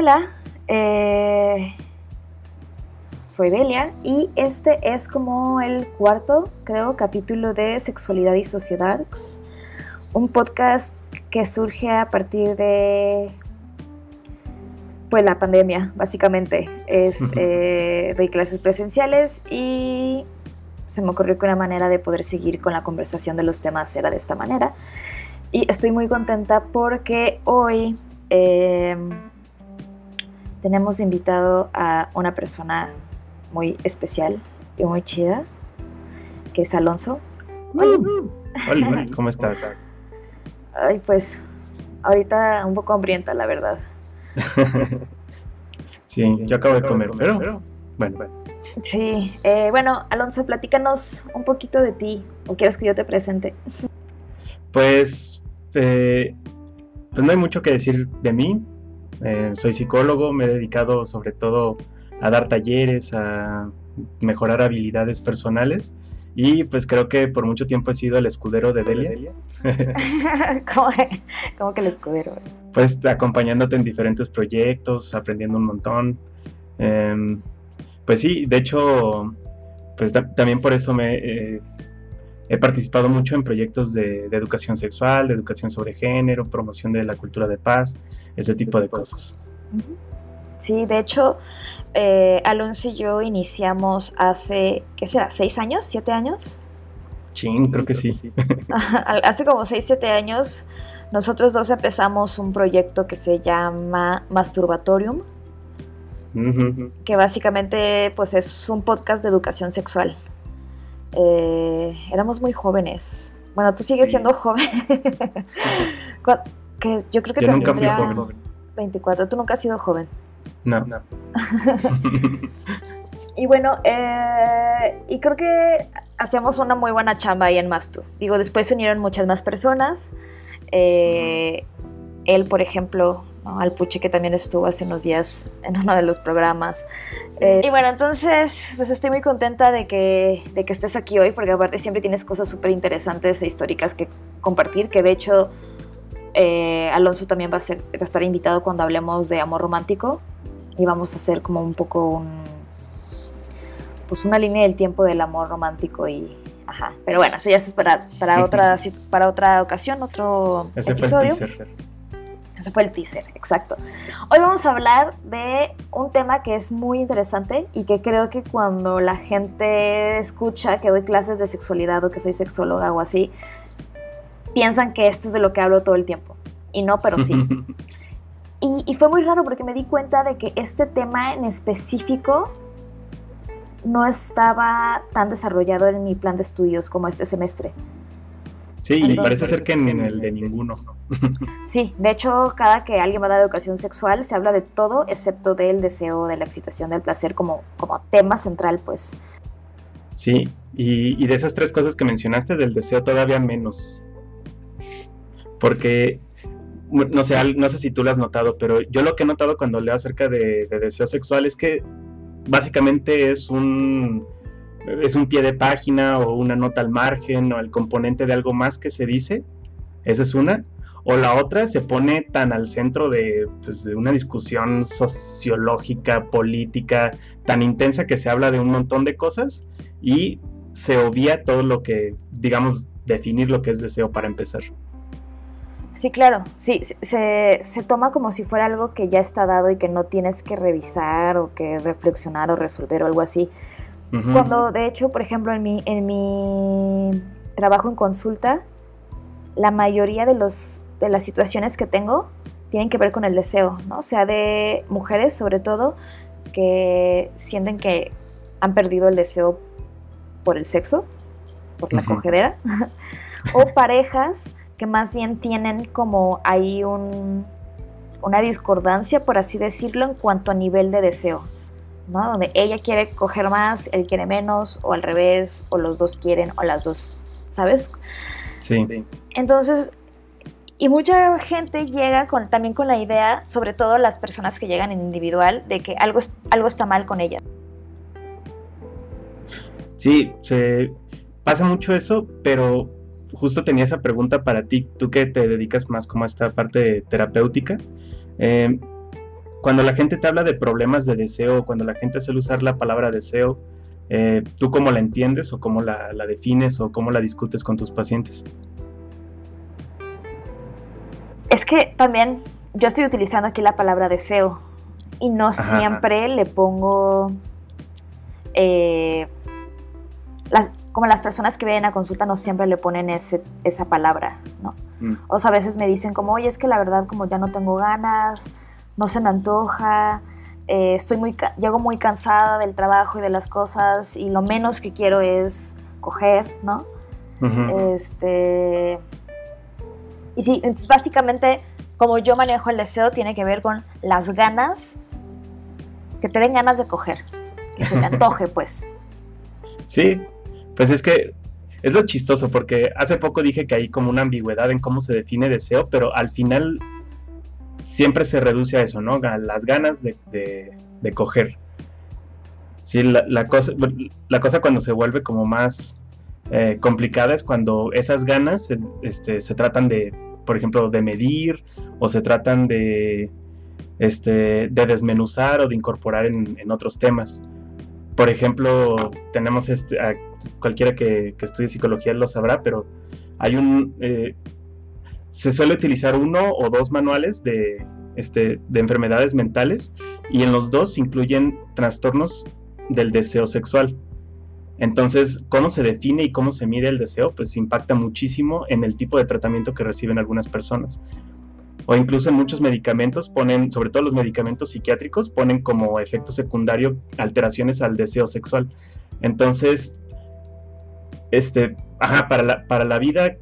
Hola, eh, soy Delia y este es como el cuarto, creo, capítulo de Sexualidad y Sociedad, un podcast que surge a partir de pues la pandemia, básicamente. Es, eh, doy clases presenciales y se me ocurrió que una manera de poder seguir con la conversación de los temas era de esta manera. Y estoy muy contenta porque hoy em, tenemos invitado a una persona muy especial y muy chida, que es Alonso. Hola, ¿cómo estás? Ay, pues ahorita un poco hambrienta, la verdad. sí, yo acabo de comer, pero bueno. Sí, eh, bueno, Alonso, platícanos un poquito de ti, o quieres que yo te presente. Pues, eh, pues no hay mucho que decir de mí. Eh, soy psicólogo, me he dedicado sobre todo a dar talleres, a mejorar habilidades personales y pues creo que por mucho tiempo he sido el escudero de Delia. ¿Cómo, que el escudero? Pues acompañándote en diferentes proyectos, aprendiendo un montón. Em, pues sí, de hecho, pues también por eso me eh, he participado mucho en proyectos de, educación sexual, de educación sobre género, promoción de la cultura de paz, ese tipo de cosas. Sí, de hecho, eh, Alonso y yo iniciamos hace, ¿qué será? ¿Seis años? ¿Siete años? Sí, creo que sí. hace como seis, siete años, nosotros dos empezamos un proyecto que se llama Masturbatorium, que básicamente pues es un podcast de educación sexual. Eh, éramos muy jóvenes. Bueno, tú sigues siendo joven. que yo creo que yo nunca fui joven. 24, tú nunca has sido joven. No. no. y bueno, eh, y creo que hacíamos una muy buena chamba ahí en Mastu. Digo, después se unieron muchas más personas. Eh, él, por ejemplo, al Puche, que también estuvo hace unos días en uno de los programas. Eh, y bueno, entonces, pues estoy muy contenta de que, de que estés aquí hoy, porque aparte siempre tienes cosas súper interesantes e históricas que compartir, que de hecho eh, Alonso también va a, ser, va a estar invitado cuando hablemos de amor romántico y vamos a hacer como un poco un, pues una línea del tiempo del amor romántico y ajá, pero bueno, eso ya es para, para otra para otra ocasión, otro episodio. Fue el Ese fue el teaser, exacto. Hoy vamos a hablar de un tema que es muy interesante y que creo que cuando la gente escucha que doy clases de sexualidad o que soy sexóloga o así, piensan que esto es de lo que hablo todo el tiempo. Y no, pero sí. y, fue muy raro porque me di cuenta de que este tema en específico no estaba tan desarrollado en mi plan de estudios como este semestre. Sí, y parece ser que en, el de ninguno. sí, de hecho, cada que alguien va a dar educación sexual se habla de todo excepto del deseo, de la excitación, del placer como, como tema central, pues. Sí, y, y de esas tres cosas que mencionaste, del deseo todavía menos porque no sé, no sé si tú lo has notado, pero yo lo que he notado cuando leo acerca de, deseo sexual es que básicamente es un es un pie de página o una nota al margen o el componente de algo más que se dice. Esa es una. O la otra se pone tan al centro de, pues, de una discusión sociológica, política, tan intensa que se habla de un montón de cosas y se obvia todo lo que, digamos, definir lo que es deseo para empezar. Sí, claro, sí, se, se, toma como si fuera algo que ya está dado y que no tienes que revisar o que reflexionar o resolver o algo así. Cuando de hecho, por ejemplo, en mi, en mi trabajo en consulta, la mayoría de, los, de las situaciones que tengo tienen que ver con el deseo, ¿no? O sea, de mujeres sobre todo que sienten que han perdido el deseo por el sexo, por la cogedera, o parejas que más bien tienen como ahí un, una discordancia, por así decirlo, en cuanto a nivel de deseo, ¿no? Donde ella quiere coger más, él quiere menos, o al revés, o los dos quieren, o las dos, ¿sabes? Sí. Entonces, y mucha gente llega con, también con la idea, sobre todo las personas que llegan en individual, de que algo, algo está mal con ella. Sí, se pasa mucho eso, pero justo tenía esa pregunta para ti, tú que te dedicas más como a esta parte terapéutica. Em, cuando la gente te habla de problemas de deseo, cuando la gente suele usar la palabra deseo, eh, ¿tú cómo la entiendes o cómo la, defines o cómo la discutes con tus pacientes? Es que también yo estoy utilizando aquí la palabra deseo y no siempre le pongo eh, como las personas que vienen a consulta no siempre le ponen ese, esa palabra, ¿no? Mm. O sea, a veces me dicen como, oye, es que la verdad como ya no tengo ganas, no se me antoja, eh, estoy muy, llego muy cansada del trabajo y de las cosas y lo menos que quiero es coger, ¿no? Este... Y sí, entonces básicamente como yo manejo el deseo tiene que ver con las ganas, que te den ganas de coger, que se te antoje, pues. Sí, pues es que es lo chistoso porque hace poco dije que hay como una ambigüedad en cómo se define deseo, pero al final siempre se reduce a eso, ¿no? A las ganas de, coger. Sí, la, cosa, la cosa cuando se vuelve como más eh, complicada es cuando esas ganas este, se tratan de, por ejemplo, de medir o se tratan de, este, de desmenuzar o de incorporar en, otros temas. Por ejemplo, tenemos este, cualquiera que, estudie psicología lo sabrá, pero hay un, eh, se suele utilizar uno o dos manuales de, este, de enfermedades mentales y en los dos incluyen trastornos del deseo sexual. Entonces, cómo se define y cómo se mide el deseo, pues impacta muchísimo en el tipo de tratamiento que reciben algunas personas. O incluso en muchos medicamentos ponen, sobre todo los medicamentos psiquiátricos, ponen como efecto secundario alteraciones al deseo sexual. Entonces, este, para la, para la vida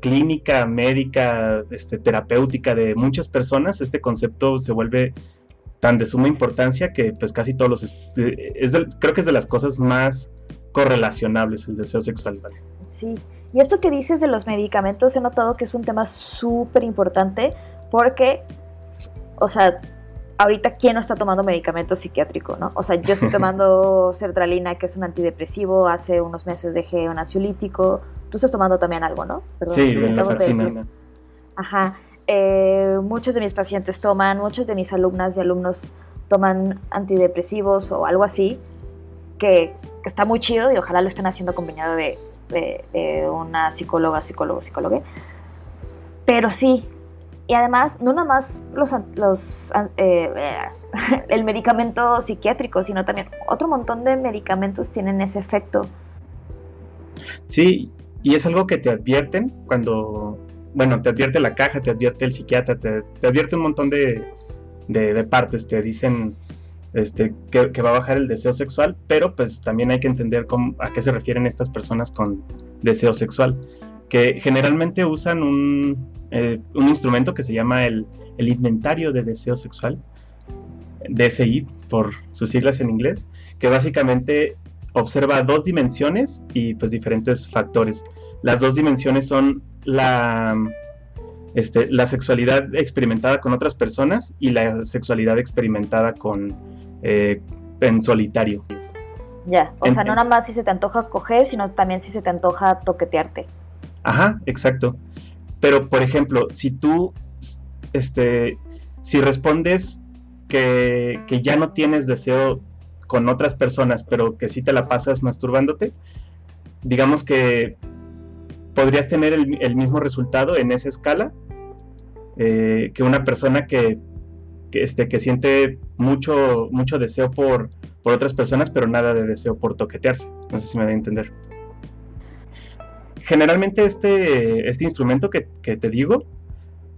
clínica, médica, este, terapéutica de muchas personas, este concepto se vuelve tan de suma importancia que pues casi todos los... Es creo que es de las cosas más correlacionables el deseo sexual. Sí, y esto que dices de los medicamentos he notado que es un tema súper importante porque, o sea, ahorita quién no está tomando medicamento psiquiátrico, ¿no? O sea, yo estoy tomando sertralina, que es un antidepresivo, hace unos meses dejé un ansiolítico, Tú estás tomando también algo, ¿no? sí, la Ajá. Eh, muchos de mis pacientes toman, muchos de mis alumnas y alumnos toman antidepresivos o algo así, que, está muy chido y ojalá lo estén haciendo acompañado de, una psicóloga, psicólogo, psicóloga. Pero sí, y además, no nada más los, los eh, el medicamento psiquiátrico, sino también otro montón de medicamentos tienen ese efecto. Sí, y es algo que te advierten cuando, bueno, te advierte la caja, te advierte el psiquiatra, te, advierte un montón de, partes, te dicen este, que, va a bajar el deseo sexual, pero pues también hay que entender a qué se refieren estas personas con deseo sexual, que generalmente usan un, eh, instrumento que se llama el, el, inventario de deseo sexual, DSI por sus siglas en inglés, que básicamente observa dos dimensiones y pues diferentes factores. Las dos dimensiones son la, este, la sexualidad experimentada con otras personas y la sexualidad experimentada con eh, en solitario. Ya, o sea, no nada más si se te antoja coger, sino también si se te antoja toquetearte. Ajá, exacto. Pero, por ejemplo, si tú, este, si respondes que, que ya no tienes deseo con otras personas, pero que sí te la pasas masturbándote, digamos que podrías tener el, mismo resultado en esa escala eh, que una persona que, este, que siente mucho, mucho deseo por, por otras personas, pero nada de deseo por toquetearse. No sé si me da a entender. Generalmente este, este instrumento que, que te digo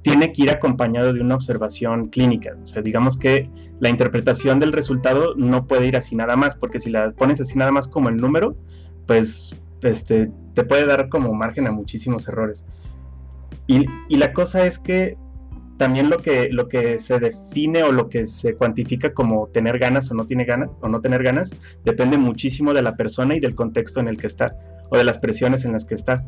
tiene que ir acompañado de una observación clínica. O sea, digamos que la interpretación del resultado no puede ir así nada más, porque si la pones así nada más como el número, pues este, te puede dar como margen a muchísimos errores. Y, la cosa es que también lo que, lo que se define o lo que se cuantifica como tener ganas o no tiene ganas o no tener ganas depende muchísimo de la persona y del contexto en el que está o de las presiones en las que está.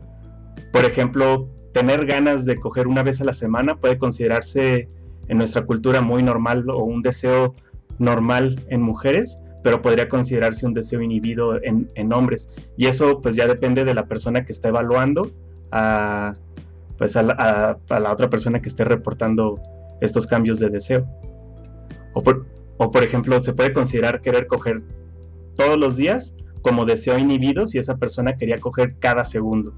Por ejemplo, tener ganas de coger una vez a la semana puede considerarse en nuestra cultura muy normal o un deseo normal en mujeres, pero podría considerarse un deseo inhibido en, hombres. Y eso pues ya depende de la persona que está evaluando a, pues a la, otra persona que esté reportando estos cambios de deseo. O por, o por ejemplo, se puede considerar querer coger todos los días como deseo inhibido si esa persona quería coger cada segundo,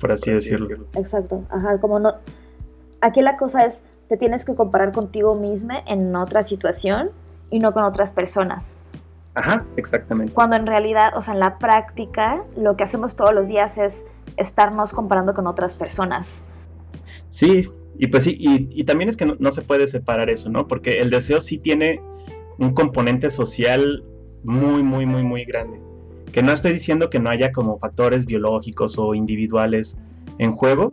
por así decirlo. Exacto, ajá, como no... Aquí la cosa es, te tienes que comparar contigo misma en otra situación y no con otras personas. Ajá, exactamente. Cuando en realidad, o sea, en la práctica, lo que hacemos todos los días es estarnos comparando con otras personas. Sí, y pues sí, y, también es que no, se puede separar eso, ¿no? Porque el deseo sí tiene un componente social muy, muy, muy, muy grande. Que no estoy diciendo que no haya como factores biológicos o individuales en juego.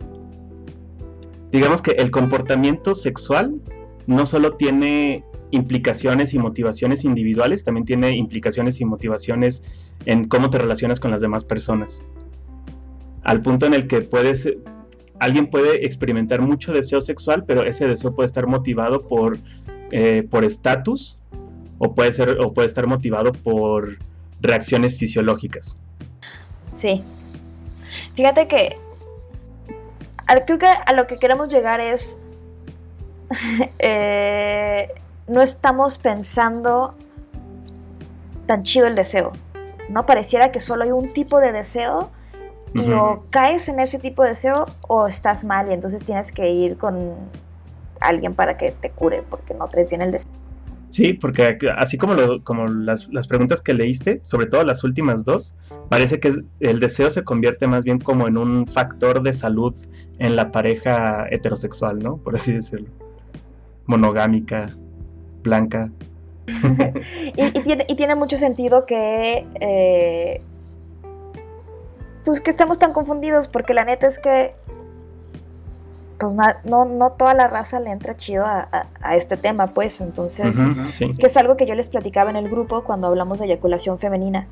Digamos que el comportamiento sexual no solo tiene implicaciones y motivaciones individuales, también tiene implicaciones y motivaciones en cómo te relacionas con las demás personas. Al punto en el que puedes, alguien puede experimentar mucho deseo sexual, pero ese deseo puede estar motivado por eh, por estatus o puede ser o puede estar motivado por reacciones fisiológicas. Sí. Fíjate que creo que a lo que queremos llegar es eh, no estamos pensando tan chido el deseo. No pareciera que solo hay un tipo de deseo y o caes en ese tipo de deseo o estás mal y entonces tienes que ir con alguien para que te cure porque no traes bien el deseo. Sí, porque así como, las, preguntas que leíste, sobre todo las últimas dos, parece que el deseo se convierte más bien como en un factor de salud en la pareja heterosexual, ¿no? Por así decirlo. Monogámica, blanca. y, tiene, y, tiene, mucho sentido que eh, pues que estemos tan confundidos, porque la neta es que pues no, no toda la raza le entra chido a, este tema, pues, entonces, que es algo que yo les platicaba en el grupo cuando hablamos de eyaculación femenina,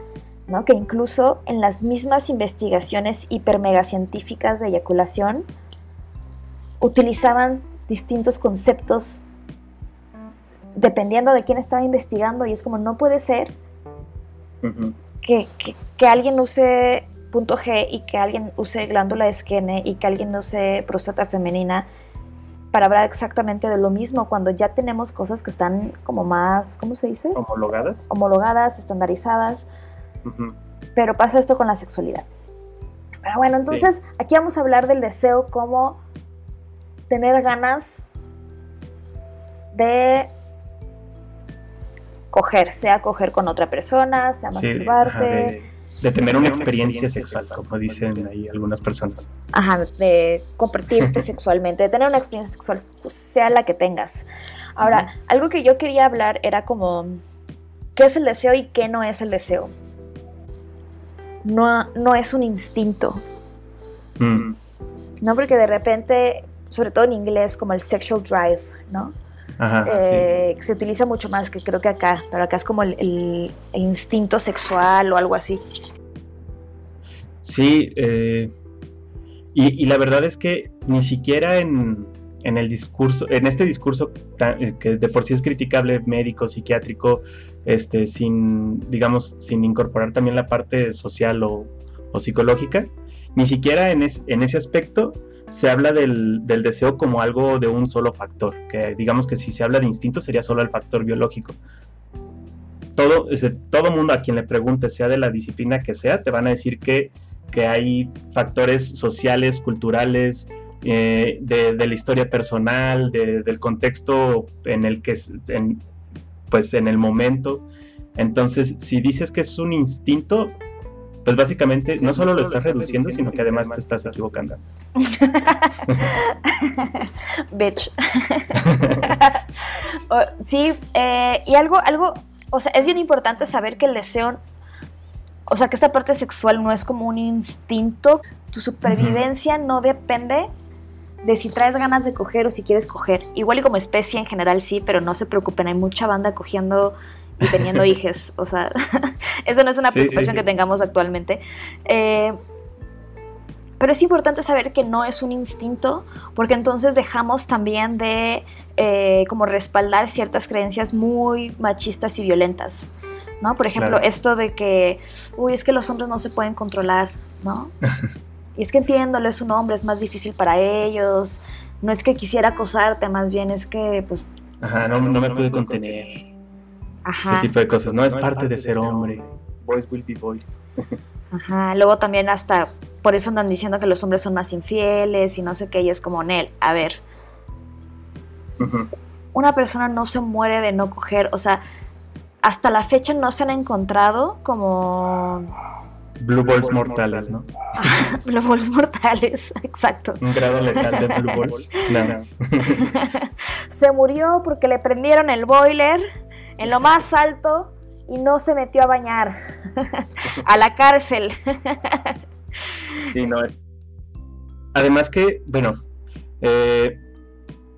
¿no? Que incluso en las mismas investigaciones hipermegacientíficas de eyaculación utilizaban distintos conceptos dependiendo de quién estaba investigando y es como no puede ser que, que, alguien use punto G y que alguien use glándula de esquene y que alguien use próstata femenina para hablar exactamente de lo mismo cuando ya tenemos cosas que están como más, ¿cómo se dice? Homologadas. Homologadas, estandarizadas. Pero pasa esto con la sexualidad. Pero bueno, entonces aquí vamos a hablar del deseo como tener ganas de coger, sea coger con otra persona, sea masturbarte de tener una experiencia sexual, como dicen ahí algunas personas. Ajá, de compartirte sexualmente, de tener una experiencia sexual, pues, sea la que tengas. Ahora, algo que yo quería hablar era como, ¿qué es el deseo y qué no es el deseo? No, no es un instinto. Mm. No, porque de repente, sobre todo en inglés, como el sexual drive, ¿no? Eh, se utiliza mucho más que creo que acá, pero acá es como el, instinto sexual o algo así. Sí, eh, y, la verdad es que ni siquiera en, el discurso, en este discurso eh, que de por sí es criticable médico, psiquiátrico, este, sin, digamos, sin incorporar también la parte social o, psicológica, ni siquiera en, en ese aspecto se habla del, deseo como algo de un solo factor, que digamos que si se habla de instinto sería solo el factor biológico. Todo, todo mundo a quien le pregunte, sea de la disciplina que sea, te van a decir que, que hay factores sociales, culturales, eh, de, la historia personal, del contexto en el que, en, pues en el momento. Entonces, si dices que es un instinto, pues básicamente no solo lo estás reduciendo, sino que además te estás equivocando. Bitch. sí, eh, y algo, algo, o sea, es bien importante saber que el deseo, o sea, que esta parte sexual no es como un instinto, tu supervivencia no depende de si traes ganas de coger o si quieres coger. Igual y como especie en general sí, pero no se preocupen, hay mucha banda cogiendo y teniendo hijos. O sea, eso no es una preocupación que tengamos actualmente. Eh, pero es importante saber que no es un instinto, porque entonces dejamos también de eh, como respaldar ciertas creencias muy machistas y violentas. ¿no? Por ejemplo, esto de que, uy, es que los hombres no se pueden controlar, ¿no? y es que entiéndolo, es un hombre, es más difícil para ellos. No es que quisiera acosarte, más bien es que, pues... Ajá, no, no me pude contener Ese tipo de cosas, ¿no? Es, parte, de ser hombre. Boys will be boys. Ajá, luego también hasta por eso andan diciendo que los hombres son más infieles y no sé qué, y es como Nel, a ver. Una persona no se muere de no coger, o sea, hasta la fecha no se han encontrado como Blue balls mortales, ¿no? blue balls mortales, exacto. Un grado letal de blue balls. No. se murió porque le prendieron el boiler en lo más alto y no se metió a bañar. a la cárcel. sí, no. Además que, bueno, eh,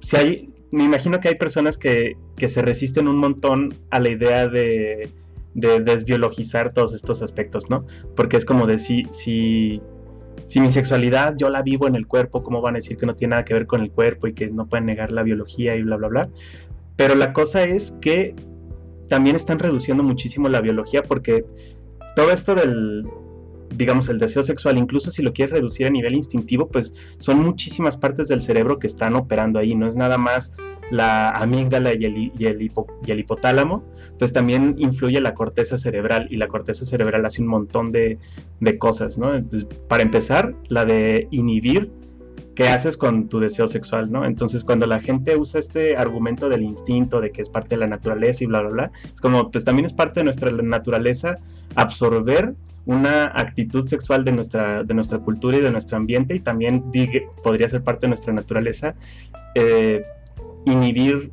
si hay, me imagino que hay personas que, que se resisten un montón a la idea de de desbiologizar todos estos aspectos, ¿no? Porque es como de si, si, mi sexualidad yo la vivo en el cuerpo, ¿cómo van a decir que no tiene nada que ver con el cuerpo y que no pueden negar la biología y bla, bla, bla? Pero la cosa es que también están reduciendo muchísimo la biología porque todo esto del, digamos, el deseo sexual, incluso si lo quieres reducir a nivel instintivo, pues son muchísimas partes del cerebro que están operando ahí, no es nada más la amígdala y el, y el, hipotálamo, pues también influye la corteza cerebral y la corteza cerebral hace un montón de, cosas, ¿no? Entonces, para empezar, la de inhibir qué haces con tu deseo sexual, ¿no? Entonces, cuando la gente usa este argumento del instinto, de que es parte de la naturaleza y bla, bla, bla, es como, pues también es parte de nuestra naturaleza absorber una actitud sexual de nuestra, de nuestra cultura y de nuestro ambiente y también podría ser parte de nuestra naturaleza eh, inhibir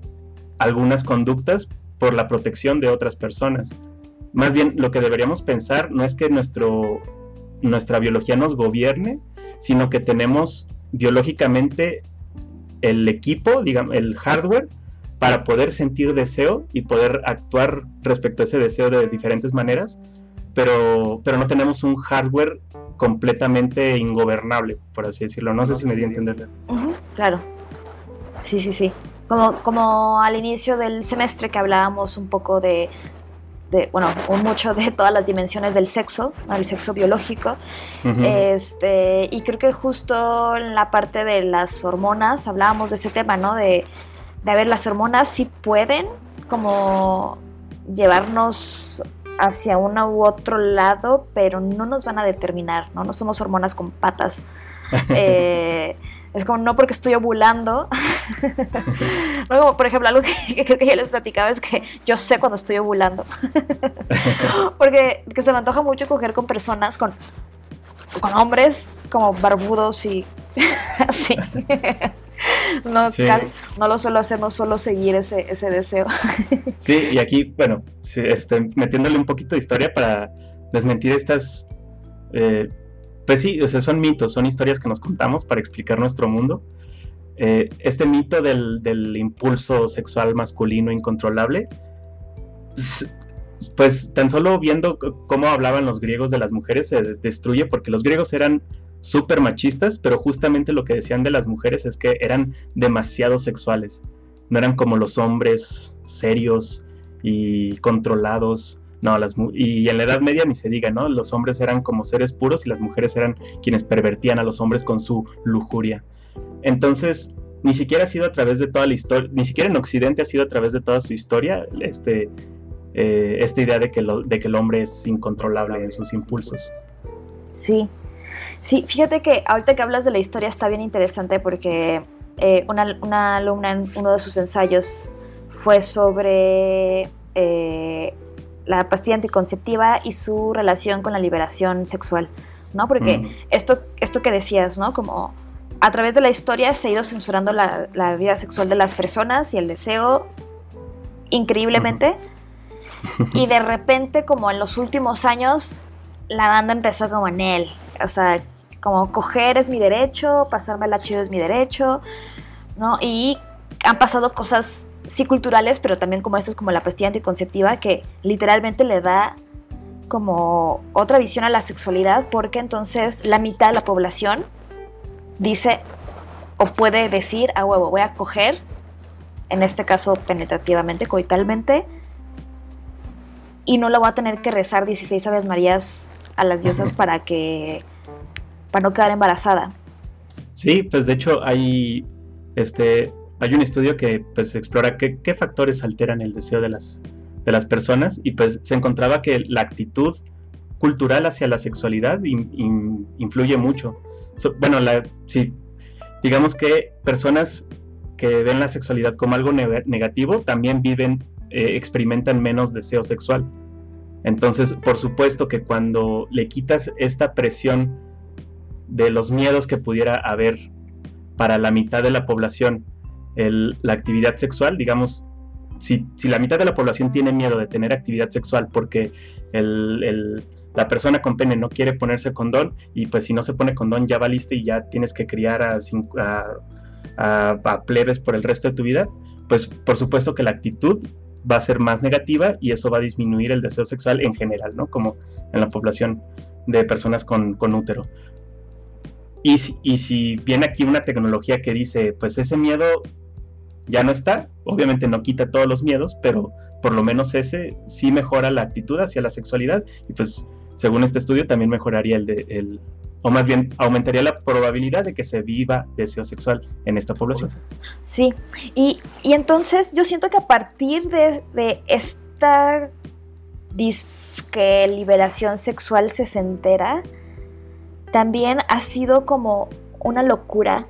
algunas conductas por la protección de otras personas. Más bien lo que deberíamos pensar no es que nuestro, nuestra biología nos gobierne, sino que tenemos biológicamente el equipo, digamos, el hardware para poder sentir deseo y poder actuar respecto a ese deseo de diferentes maneras, pero, pero no tenemos un hardware completamente ingobernable, por así decirlo. No sé si me di a entender. claro. Sí, sí, sí como, como al inicio del semestre que hablábamos un poco de, de, bueno, mucho de todas las dimensiones del sexo, el sexo biológico. este, y creo que justo en la parte de las hormonas hablábamos de ese tema, ¿no? De, de a ver, las hormonas sí pueden como llevarnos hacia uno u otro lado, pero no nos van a determinar, ¿no? No somos hormonas con patas. eh, es como, no porque estoy ovulando. no, por ejemplo, algo que, creo que ya les platicaba es que yo sé cuando estoy ovulando. porque que se me antoja mucho coger con personas, con, con hombres como barbudos y así. no, no lo suelo hacer, no suelo seguir ese, ese deseo. sí, y aquí, bueno, este, metiéndole un poquito de historia para desmentir estas eh, pues sí, o sea, son mitos, son historias que nos contamos para explicar nuestro mundo. Eh, este mito del, impulso sexual masculino incontrolable, pues tan solo viendo cómo hablaban los griegos de las mujeres se destruye porque los griegos eran súper machistas, pero justamente lo que decían de las mujeres es que eran demasiado sexuales, no eran como los hombres serios y controlados no, las y en la Edad Media ni se diga, ¿no? Los hombres eran como seres puros y las mujeres eran quienes pervertían a los hombres con su lujuria. Entonces, ni siquiera ha sido a través de toda la historia, ni siquiera en Occidente ha sido a través de toda su historia este, eh, esta idea de que, lo, de que el hombre es incontrolable en sus impulsos. Sí, sí, fíjate que ahorita que hablas de la historia está bien interesante porque eh, una, una, alumna en uno de sus ensayos fue sobre eh, la pastilla anticonceptiva y su relación con la liberación sexual, ¿no? Porque mm. esto, esto que decías, ¿no? Como a través de la historia se ha ido censurando la, vida sexual de las personas y el deseo increíblemente. Y de repente, como en los últimos años, la banda empezó como en él. O sea, como coger es mi derecho, pasarme la chido es mi derecho, ¿no? Y han pasado cosas sí culturales, pero también como esto es como la pastilla anticonceptiva que literalmente le da como otra visión a la sexualidad porque entonces la mitad de la población dice o puede decir a huevo voy a coger, en este caso penetrativamente, coitalmente, y no lo voy a tener que rezar 16 Aves Marías a las diosas para que para no quedar embarazada. Sí, pues de hecho hay este hay un estudio que pues explora qué, factores alteran el deseo de las, de las personas y pues se encontraba que la actitud cultural hacia la sexualidad influye mucho. bueno, sí, digamos que personas que ven la sexualidad como algo negativo también viven, eh, experimentan menos deseo sexual. Entonces, por supuesto que cuando le quitas esta presión de los miedos que pudiera haber para la mitad de la población, la actividad sexual, digamos, si, la mitad de la población tiene miedo de tener actividad sexual porque la persona con pene no quiere ponerse condón y pues si no se pone condón ya va listo y ya tienes que criar a, a, plebes por el resto de tu vida, pues por supuesto que la actitud va a ser más negativa y eso va a disminuir el deseo sexual en general, ¿no? Como en la población de personas con, útero. Y si viene aquí una tecnología que dice, pues ese miedo ya no está, obviamente no quita todos los miedos, pero por lo menos ese sí mejora la actitud hacia la sexualidad y pues según este estudio también mejoraría el de el o más bien aumentaría la probabilidad de que se viva deseo sexual en esta población. Sí, y, entonces yo siento que a partir de, de esta disque liberación sexual se entera, también ha sido como una locura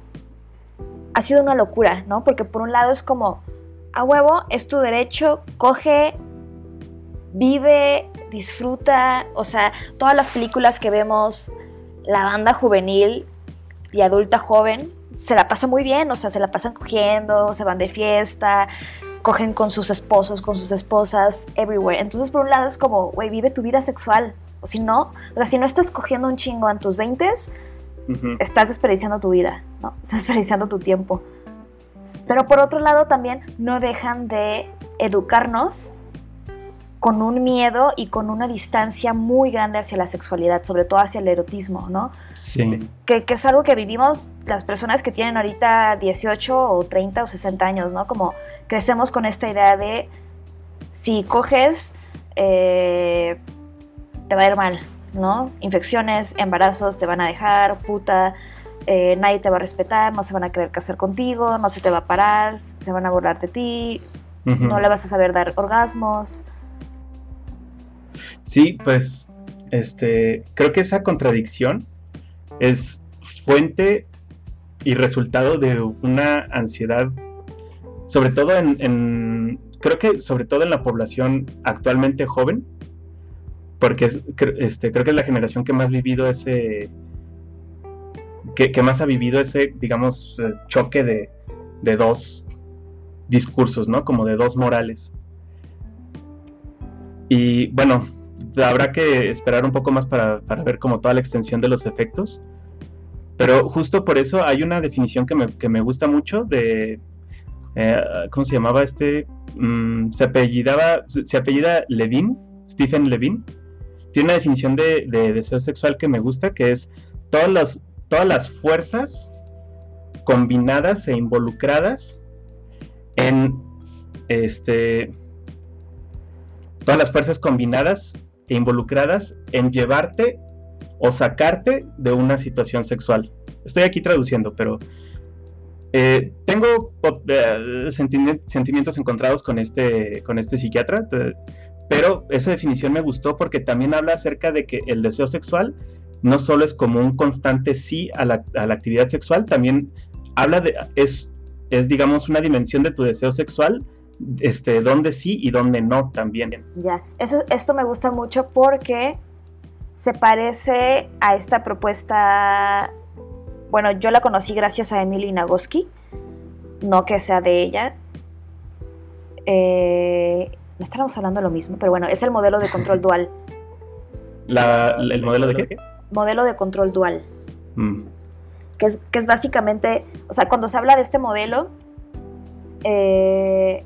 ha sido una locura, ¿no? Porque por un lado es como, a huevo, es tu derecho, coge, vive, disfruta, o sea, todas las películas que vemos, la banda juvenil y adulta joven, se la pasa muy bien, o sea, se la pasan cogiendo, se van de fiesta, cogen con sus esposos, con sus esposas, everywhere. Entonces, por un lado es como, güey, vive tu vida sexual. O si no, o sea, si no estás cogiendo un chingo en tus 20 estás desperdiciando tu vida, ¿no? Estás desperdiciando tu tiempo. Pero por otro lado también no dejan de educarnos con un miedo y con una distancia muy grande hacia la sexualidad, sobre todo hacia el erotismo, ¿no? Sí. Que, es algo que vivimos las personas que tienen ahorita 18 o 30 o 60 años, ¿no? Como crecemos con esta idea de si coges, eh, te va a ir mal, ¿no? Infecciones, embarazos te van a dejar, puta, eh, nadie te va a respetar, no se van a querer casar contigo, no se te va a parar, se van a burlar de ti, no le vas a saber dar orgasmos. Sí, pues, este, creo que esa contradicción es fuente y resultado de una ansiedad, sobre todo en creo que sobre todo en la población actualmente joven, porque este, creo que es la generación que más vivido ese, que, más ha vivido ese, digamos, eh, choque de, dos discursos, ¿no? Como de dos morales. Y bueno, habrá que esperar un poco más para, ver como toda la extensión de los efectos. Pero justo por eso hay una definición que me, gusta mucho de, eh, ¿cómo se llamaba este? Mm, se apellidaba, se apellida Levin, Stephen Levin, tiene una definición de, deseo sexual que me gusta, que es todas las, todas las fuerzas combinadas e involucradas en este todas las fuerzas combinadas e involucradas en llevarte o sacarte de una situación sexual. Estoy aquí traduciendo, pero eh, tengo eh, sentimientos encontrados con este, con este psiquiatra. Pero esa definición me gustó porque también habla acerca de que el deseo sexual no solo es como un constante sí a la, actividad sexual, también habla de, es, es digamos una dimensión de tu deseo sexual, este, donde sí y donde no también. Ya, Eso, esto me gusta mucho porque se parece a esta propuesta, bueno, yo la conocí gracias a Emily Nagoski, no que sea de ella. Eh, no estábamos hablando de lo mismo, pero bueno, es el modelo de control dual. ¿El modelo de qué? Modelo de control dual. Mm. Que, es, que es básicamente, o sea, cuando se habla de este modelo, eh,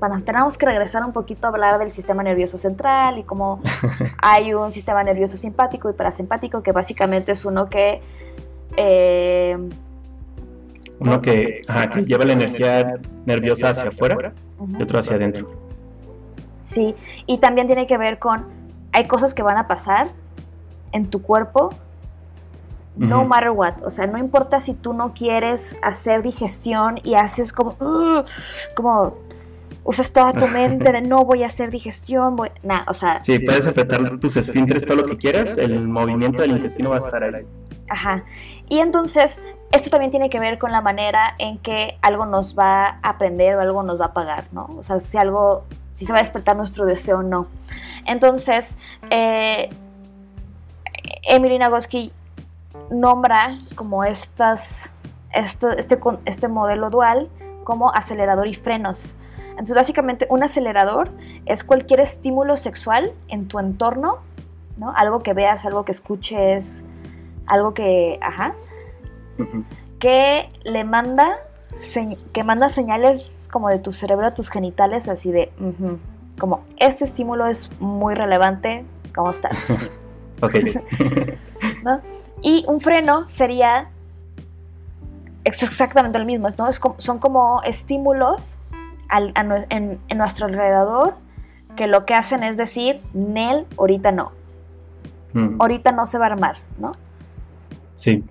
bueno, tenemos que regresar un poquito a hablar del sistema nervioso central y cómo hay un sistema nervioso simpático y parasimpático, que básicamente es uno que... Eh, uno que, que lleva la energía nerviosa hacia afuera y otro hacia adentro. Sí, y también tiene que ver con, hay cosas que van a pasar en tu cuerpo, no matter what, o sea, no importa si tú no quieres hacer digestión y haces como, como usas toda tu mente de no voy a hacer digestión, voy... Nah, o sea... Sí, puedes apretar tus esfínteres todo lo que quieras, el movimiento del intestino va a estar ahí. Ajá. Y entonces, esto también tiene que ver con la manera en que algo nos va a aprender o algo nos va a pagar, ¿no? O sea, si algo, si se va a despertar nuestro deseo o no. Entonces, eh, Emily Nagoski nombra como estas, este, este modelo dual como acelerador y frenos. Entonces, básicamente, un acelerador es cualquier estímulo sexual en tu entorno, ¿no? Algo que veas, algo que escuches, algo que, ajá, que le manda, que manda señales como de tu cerebro a tus genitales, así de, como, este estímulo es muy relevante, ¿cómo estás? ok. Y un freno sería exactamente lo mismo, ¿no? son como estímulos en, nuestro alrededor que lo que hacen es decir, Nel, ahorita no. Mm. Ahorita no se va a armar, ¿no? Sí.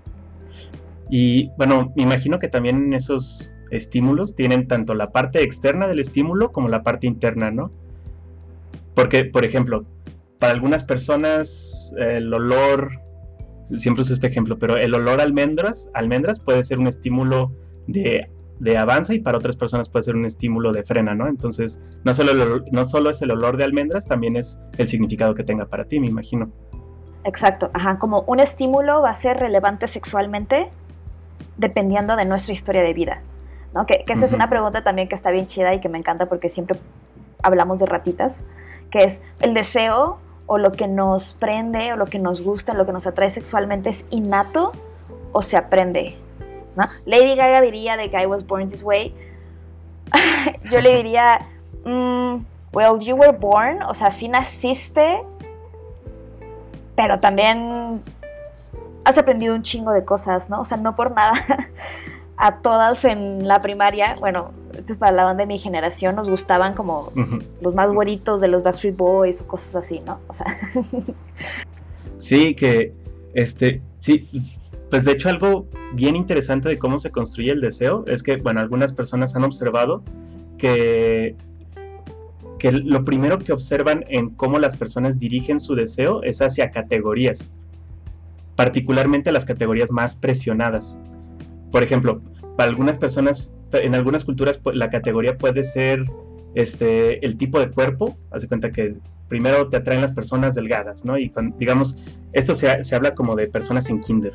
Y bueno, me imagino que también esos estímulos tienen tanto la parte externa del estímulo como la parte interna, ¿no? Porque, por ejemplo, para algunas personas el olor, siempre uso este ejemplo, pero el olor a almendras, almendras puede ser un estímulo de, de avanza y para otras personas puede ser un estímulo de frena, ¿no? Entonces, no solo, no solo es el olor de almendras, también es el significado que tenga para ti, me imagino. Exacto, ajá, como un estímulo va a ser relevante sexualmente dependiendo de nuestra historia de vida. ¿No? Que, esta es una pregunta también que está bien chida y que me encanta porque siempre hablamos de ratitas, que es el deseo o lo que nos prende o lo que nos gusta, lo que nos atrae sexualmente es innato o se aprende. ¿no? Lady Gaga diría de que I was born this way. Yo le diría, mm, well, you were born, o sea, sí naciste pero también has aprendido un chingo de cosas, ¿no? O sea, no por nada a todas en la primaria, bueno, esto es para la banda de mi generación, nos gustaban como los más güeritos de los Backstreet Boys o cosas así, ¿no? O sea. sí, que, este, sí, pues de hecho algo bien interesante de cómo se construye el deseo es que, bueno, algunas personas han observado que que lo primero que observan en cómo las personas dirigen su deseo es hacia categorías, particularmente las categorías más presionadas. Por ejemplo, para algunas personas, en algunas culturas, la categoría puede ser este, el tipo de cuerpo. Haz cuenta que primero te atraen las personas delgadas, ¿no? Y digamos, esto se, habla como de personas en kinder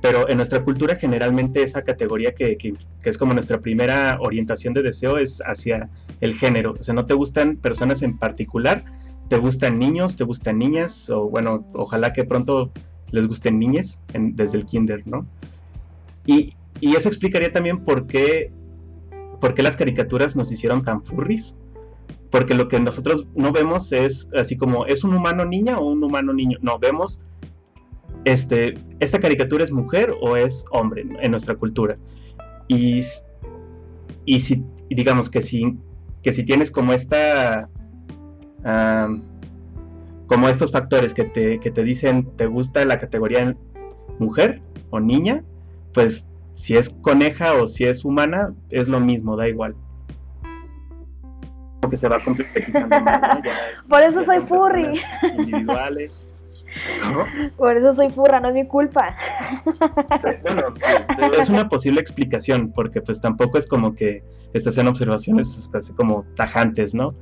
pero en nuestra cultura generalmente esa categoría que, que, es como nuestra primera orientación de deseo es hacia el género. O sea, no te gustan personas en particular, te gustan niños, te gustan niñas, o bueno, ojalá que pronto les gusten niñas desde el kinder, ¿no? Y, eso explicaría también por qué, por qué las caricaturas nos hicieron tan furries. Porque lo que nosotros no vemos es así como, ¿es un humano niña o un humano niño? No, vemos este, esta caricatura es mujer o es hombre en nuestra cultura. Y, y si, digamos que si, que si tienes como esta, como estos factores que te, que te dicen, te gusta la categoría mujer o niña, pues si es coneja o si es humana, es lo mismo, da igual. Que se va complejizando Por eso soy furry. Individuales. Por eso soy furra, no es mi culpa. bueno, es una posible explicación, porque pues tampoco es como que estas sean observaciones así como tajantes, ¿no?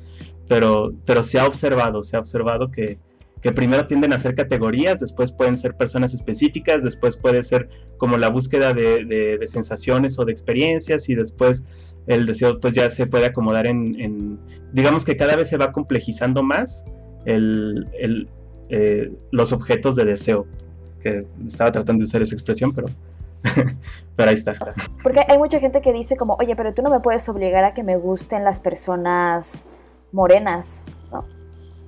Pero, pero se ha observado, se ha observado que, que primero tienden a ser categorías, después pueden ser personas específicas, después puede ser como la búsqueda de, de, sensaciones o de experiencias y después el deseo pues ya se puede acomodar en, en digamos que cada vez se va complejizando más el, el, eh, los objetos de deseo. Que estaba tratando de usar esa expresión, pero, pero ahí está. Porque hay mucha gente que dice como, oye, pero tú no me puedes obligar a que me gusten las personas morenas, ¿no?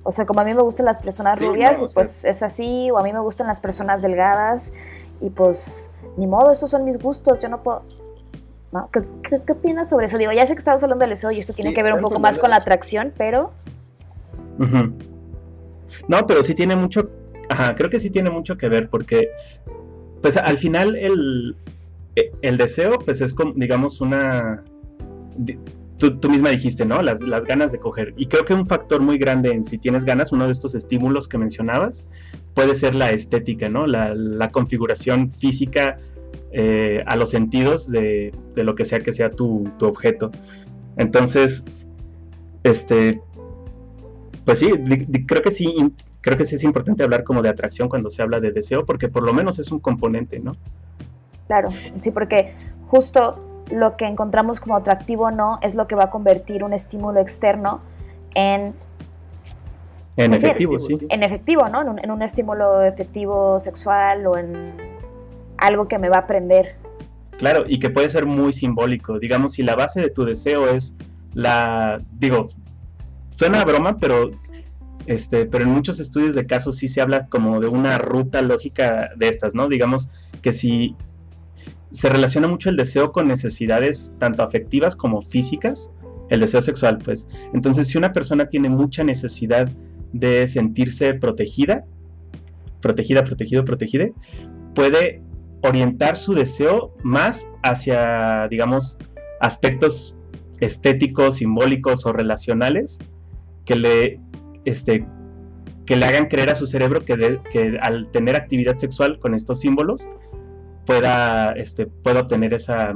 O sea, como a mí me gustan las personas rubias, y pues es así, o a mí me gustan las personas delgadas, y pues ni modo, esos son mis gustos, yo no puedo... ¿No? ¿Qué, qué, opinas sobre eso? Digo, ya sé que estamos hablando del deseo y esto tiene que ver un poco más con la atracción, pero... No, pero sí tiene mucho, ajá, creo que sí tiene mucho que ver porque, pues al final el, el deseo, pues es como, digamos, una, tú, misma dijiste, ¿no? Las, las, ganas de coger. Y creo que un factor muy grande en si tienes ganas, uno de estos estímulos que mencionabas, puede ser la estética, ¿no? La, configuración física eh, a los sentidos de, lo que sea que sea tu, objeto. Entonces, este, pues sí, creo que sí, creo que sí es importante hablar como de atracción cuando se habla de deseo, porque por lo menos es un componente, ¿no? Claro, sí, porque justo lo que encontramos como atractivo o no es lo que va a convertir un estímulo externo en... En efectivo, sí. En efectivo, ¿no? En un, estímulo efectivo sexual o en algo que me va a aprender. Claro, y que puede ser muy simbólico. Digamos, si la base de tu deseo es la... Digo, suena a broma, pero este, pero en muchos estudios de casos sí se habla como de una ruta lógica de estas, ¿no? Digamos que si se relaciona mucho el deseo con necesidades tanto afectivas como físicas, el deseo sexual, pues. Entonces, si una persona tiene mucha necesidad de sentirse protegida, protegida, protegido, protegida, puede orientar su deseo más hacia, digamos, aspectos estéticos, simbólicos o relacionales que le, este, que le hagan creer a su cerebro que, que al tener actividad sexual con estos símbolos, pueda, este, pueda obtener esa,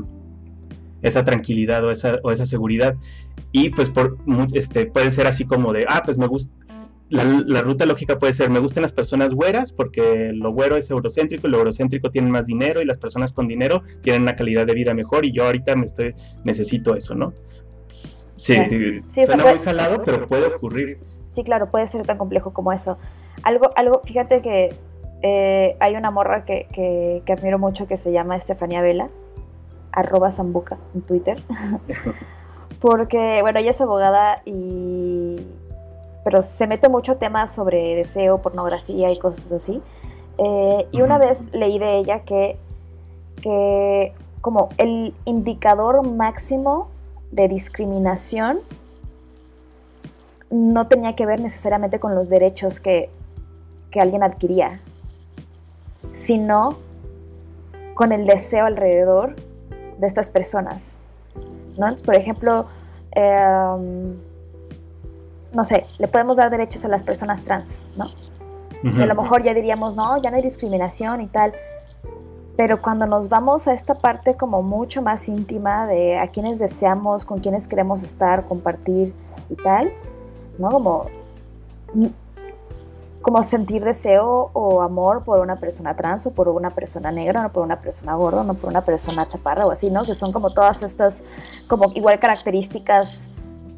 esa tranquilidad o esa, o esa seguridad. Y pues por, este, puede ser así como de, ah, pues me gusta, la, ruta lógica puede ser, me gustan las personas güeras porque lo güero es eurocéntrico y lo eurocéntrico tiene más dinero y las personas con dinero tienen una calidad de vida mejor y yo ahorita me estoy, necesito eso, ¿no? Sí, suena muy jalado, pero puede ocurrir. Sí, claro, puede ser tan complejo como eso. Algo, algo, fíjate que eh, hay una morra que, admiro mucho que se llama Estefanía Vela, arroba Zambuca en Twitter. Porque, bueno, ella es abogada y... Pero se mete mucho temas sobre deseo, pornografía y cosas así. Eh, y una vez leí de ella que, que como el indicador máximo de discriminación no tenía que ver necesariamente con los derechos que, que alguien adquiría, sino con el deseo alrededor de estas personas. ¿no? por ejemplo, em, no sé, le podemos dar derechos a las personas trans, ¿no? Y a lo mejor ya diríamos, no, ya no hay discriminación y tal. Pero cuando nos vamos a esta parte como mucho más íntima de a quienes deseamos, con quienes queremos estar, compartir y tal, ¿no? Como como sentir deseo o amor por una persona trans o por una persona negra, no por una persona gorda, no por una persona chaparra o así, ¿no? Que son como todas estas, como igual características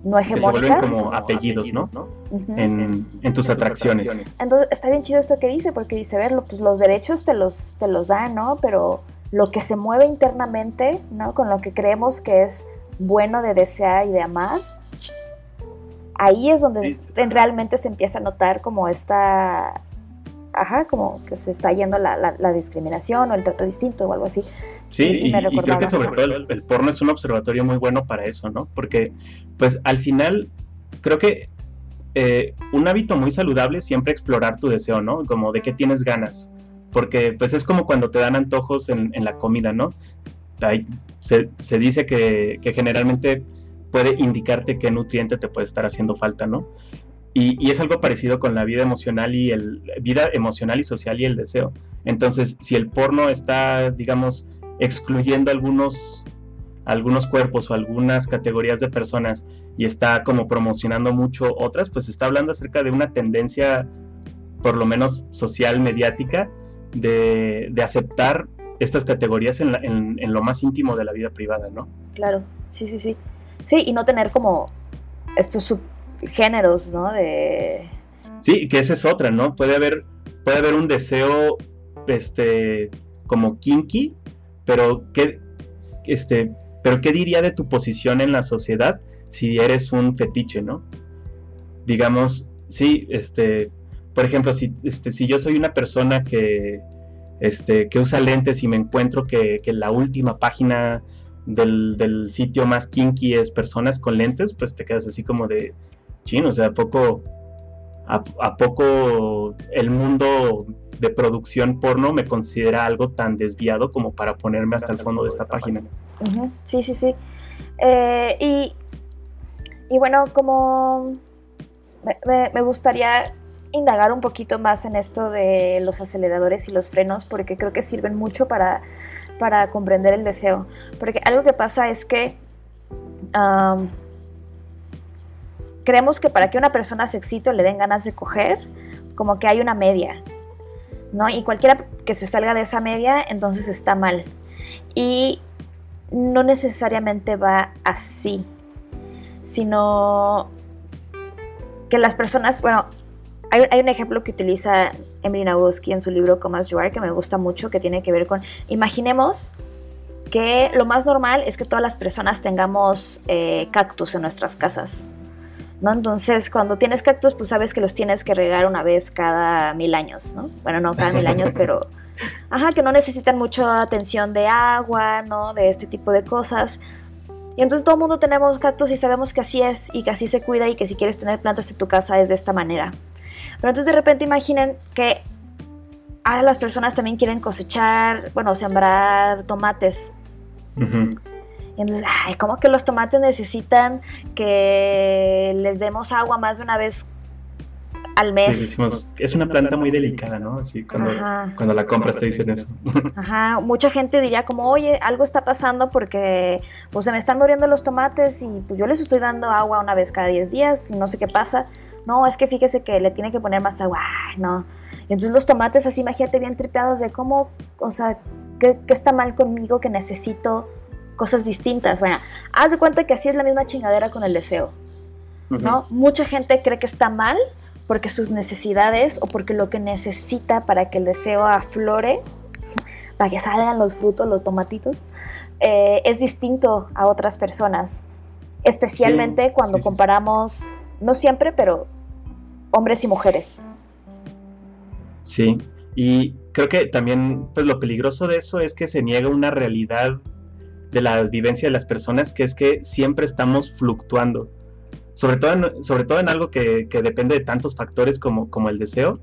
no hegemónicas. Que se como apellidos, ¿no? en, tus atracciones. Entonces está bien chido esto que dice, porque dice, ver, pues los derechos te los, te los dan, ¿no? Pero lo que se mueve internamente, ¿no? Con lo que creemos que es bueno de desear y de amar, ahí es donde realmente se empieza a notar como esta, ajá, como que se está yendo la, discriminación o el trato distinto o algo así. Sí, y, creo que sobre todo el, porno es un observatorio muy bueno para eso, ¿no? Porque, pues al final, creo que eh, un hábito muy saludable es siempre explorar tu deseo, ¿no? Como de qué tienes ganas. Porque, pues es como cuando te dan antojos en, la comida, ¿no? se, se, dice que, que generalmente puede indicarte qué nutriente te puede estar haciendo falta, ¿no? Y, es algo parecido con la vida emocional y el vida emocional y social y el deseo. Entonces, si el porno está, digamos, excluyendo algunos algunos cuerpos o algunas categorías de personas y está como promocionando mucho otras, pues está hablando acerca de una tendencia, por lo menos social, mediática, de, aceptar estas categorías en, en, lo más íntimo de la vida privada, ¿no? Claro, sí, sí, sí. Sí, y no tener como estos subgéneros, ¿no? De... Sí, que esa es otra, ¿no? Puede haber, puede haber un deseo, este, como kinky, pero ¿qué, este, pero ¿qué diría de tu posición en la sociedad si eres un fetiche, ¿no? Digamos, sí, este, por ejemplo, si, este, si yo soy una persona que, este, que usa lentes y me encuentro que, que la última página del, sitio más kinky es personas con lentes, pues te quedas así como de chino, o sea, ¿a poco, a, poco el mundo de producción porno me considera algo tan desviado como para ponerme hasta el fondo de esta página. Sí, sí, sí. Eh, y y bueno, como me, gustaría indagar un poquito más en esto de los aceleradores y los frenos, porque creo que sirven mucho para, para comprender el deseo. Porque algo que pasa es que creemos que para que una persona se excite le den ganas de coger, como que hay una media, ¿no? Y cualquiera que se salga de esa media, entonces está mal. Y no necesariamente va así, sino que las personas, bueno, hay, un ejemplo que utiliza Emily Nagoski en su libro Come As You Are que me gusta mucho, que tiene que ver con, imaginemos que lo más normal es que todas las personas tengamos eh, cactus en nuestras casas. ¿no? Entonces, cuando tienes cactus, pues sabes que los tienes que regar una vez cada mil años, ¿no? Bueno, no cada mil años, pero... Ajá, que no necesitan mucha atención de agua, ¿no? De este tipo de cosas. Y entonces todo el mundo tenemos cactus y sabemos que así es y que así se cuida y que si quieres tener plantas en tu casa es de esta manera. Pero entonces de repente imaginen que ahora las personas también quieren cosechar, bueno, sembrar tomates. Y entonces, ay, ¿cómo que los tomates necesitan que les demos agua más de una vez al mes? Sí, decimos, es una planta muy delicada, ¿no? Así cuando, cuando la compras te dicen eso. Ajá, mucha gente diría como, oye, algo está pasando porque pues se me están muriendo los tomates y pues yo les estoy dando agua una vez cada 10 días y no sé qué pasa. No, es que fíjese que le tiene que poner más agua. Ay, no. Y entonces los tomates así, imagínate, bien tripeados de cómo, o sea, ¿qué, qué está mal conmigo que necesito cosas distintas. Bueno, haz de cuenta que así es la misma chingadera con el deseo. ¿no? Mucha gente cree que está mal porque sus necesidades o porque lo que necesita para que el deseo aflore, para que salgan los frutos, los tomatitos, eh, es distinto a otras personas. Especialmente cuando comparamos, no siempre, pero hombres y mujeres. Sí, y creo que también pues lo peligroso de eso es que se niega una realidad de la vivencia de las personas, que es que siempre estamos fluctuando. Sobre todo en, sobre todo en algo que, depende de tantos factores como, como el deseo,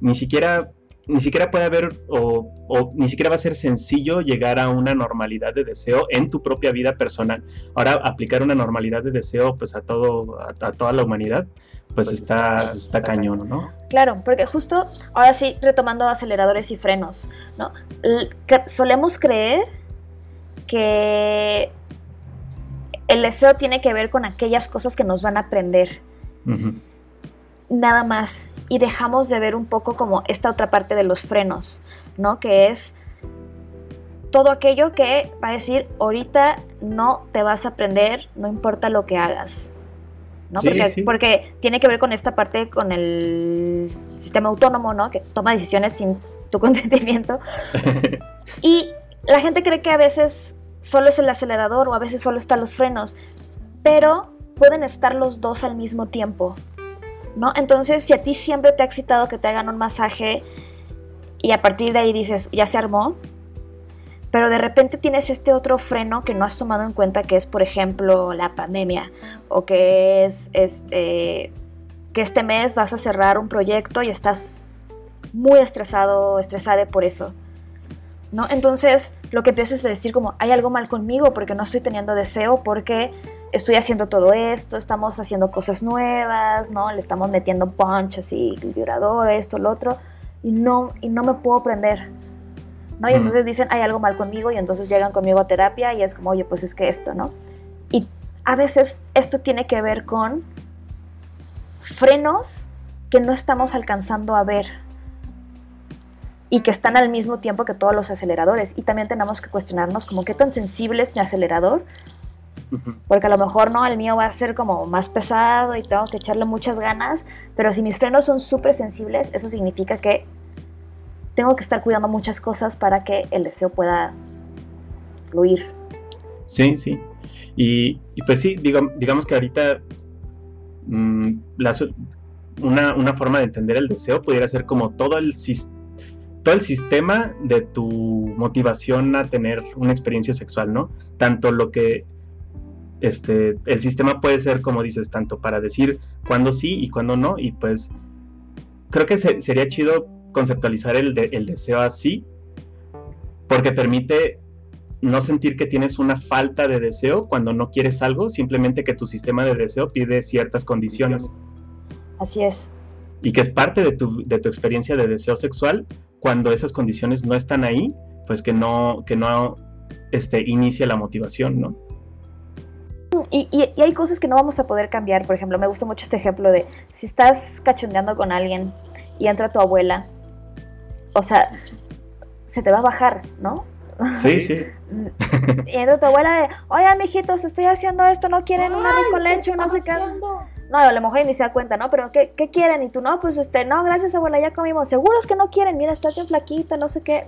ni siquiera, ni siquiera puede haber o, ni siquiera va a ser sencillo llegar a una normalidad de deseo en tu propia vida personal. Ahora, aplicar una normalidad de deseo pues a, todo, a, toda la humanidad, pues está, está cañón, ¿no? Claro, porque justo ahora sí, retomando aceleradores y frenos, ¿no? solemos creer que el deseo tiene que ver con aquellas cosas que nos van a aprender. Nada más. Y dejamos de ver un poco como esta otra parte de los frenos, ¿no? Que es todo aquello que va a decir, ahorita no te vas a aprender, no importa lo que hagas. ¿no? porque, porque, tiene que ver con esta parte, con el sistema autónomo, ¿no? Que toma decisiones sin tu consentimiento. y la gente cree que a veces solo es el acelerador o a veces solo están los frenos, pero pueden estar los dos al mismo tiempo, ¿no? Entonces, si a ti siempre te ha excitado que te hagan un masaje y a partir de ahí dices, ya se armó, pero de repente tienes este otro freno que no has tomado en cuenta, que es, por ejemplo, la pandemia, o que es este, que este mes vas a cerrar un proyecto y estás muy estresado, estresada por eso. ¿no? Entonces, lo que empiezas a decir como, hay algo mal conmigo porque no estoy teniendo deseo, porque estoy haciendo todo esto, estamos haciendo cosas nuevas, ¿no? Le estamos metiendo punch así, vibrador, esto, lo otro, y no, y no me puedo prender, ¿no? Y mm. entonces dicen, hay algo mal conmigo, y entonces llegan conmigo a terapia y es como, oye, pues es que esto, ¿no? Y a veces esto tiene que ver con frenos que no estamos alcanzando a ver, y que están al mismo tiempo que todos los aceleradores. Y también tenemos que cuestionarnos como qué tan sensible es mi acelerador, porque a lo mejor no, el mío va a ser como más pesado y tengo que echarle muchas ganas, pero si mis frenos son súper sensibles, eso significa que tengo que estar cuidando muchas cosas para que el deseo pueda fluir. Sí, sí. Y, pues sí, digamos que ahorita mm, una, una, forma de entender el deseo pudiera ser como todo el sistema todo el sistema de tu motivación a tener una experiencia sexual, ¿no? Tanto lo que este, el sistema puede ser, como dices, tanto para decir cuándo sí y cuándo no, y pues creo que sería chido conceptualizar el, el deseo así, porque permite no sentir que tienes una falta de deseo cuando no quieres algo, simplemente que tu sistema de deseo pide ciertas condiciones. Así es. Y que es parte de tu, de tu experiencia de deseo sexual, cuando esas condiciones no están ahí, pues que no, que no este, inicia la motivación, ¿no? Y, y, hay cosas que no vamos a poder cambiar. Por ejemplo, me gusta mucho este ejemplo de si estás cachondeando con alguien y entra tu abuela, o sea, se te va a bajar, ¿no? Sí, sí. Y entra tu abuela de, oye, mijitos, estoy haciendo esto, no quieren un arroz con leche, no sé qué. No, a lo mejor ni se da cuenta, ¿no? Pero ¿qué, ¿qué, quieren? Y tú, no, pues este, no, gracias abuela, ya comimos. Seguros que no quieren, mira, estás bien flaquita, no sé qué.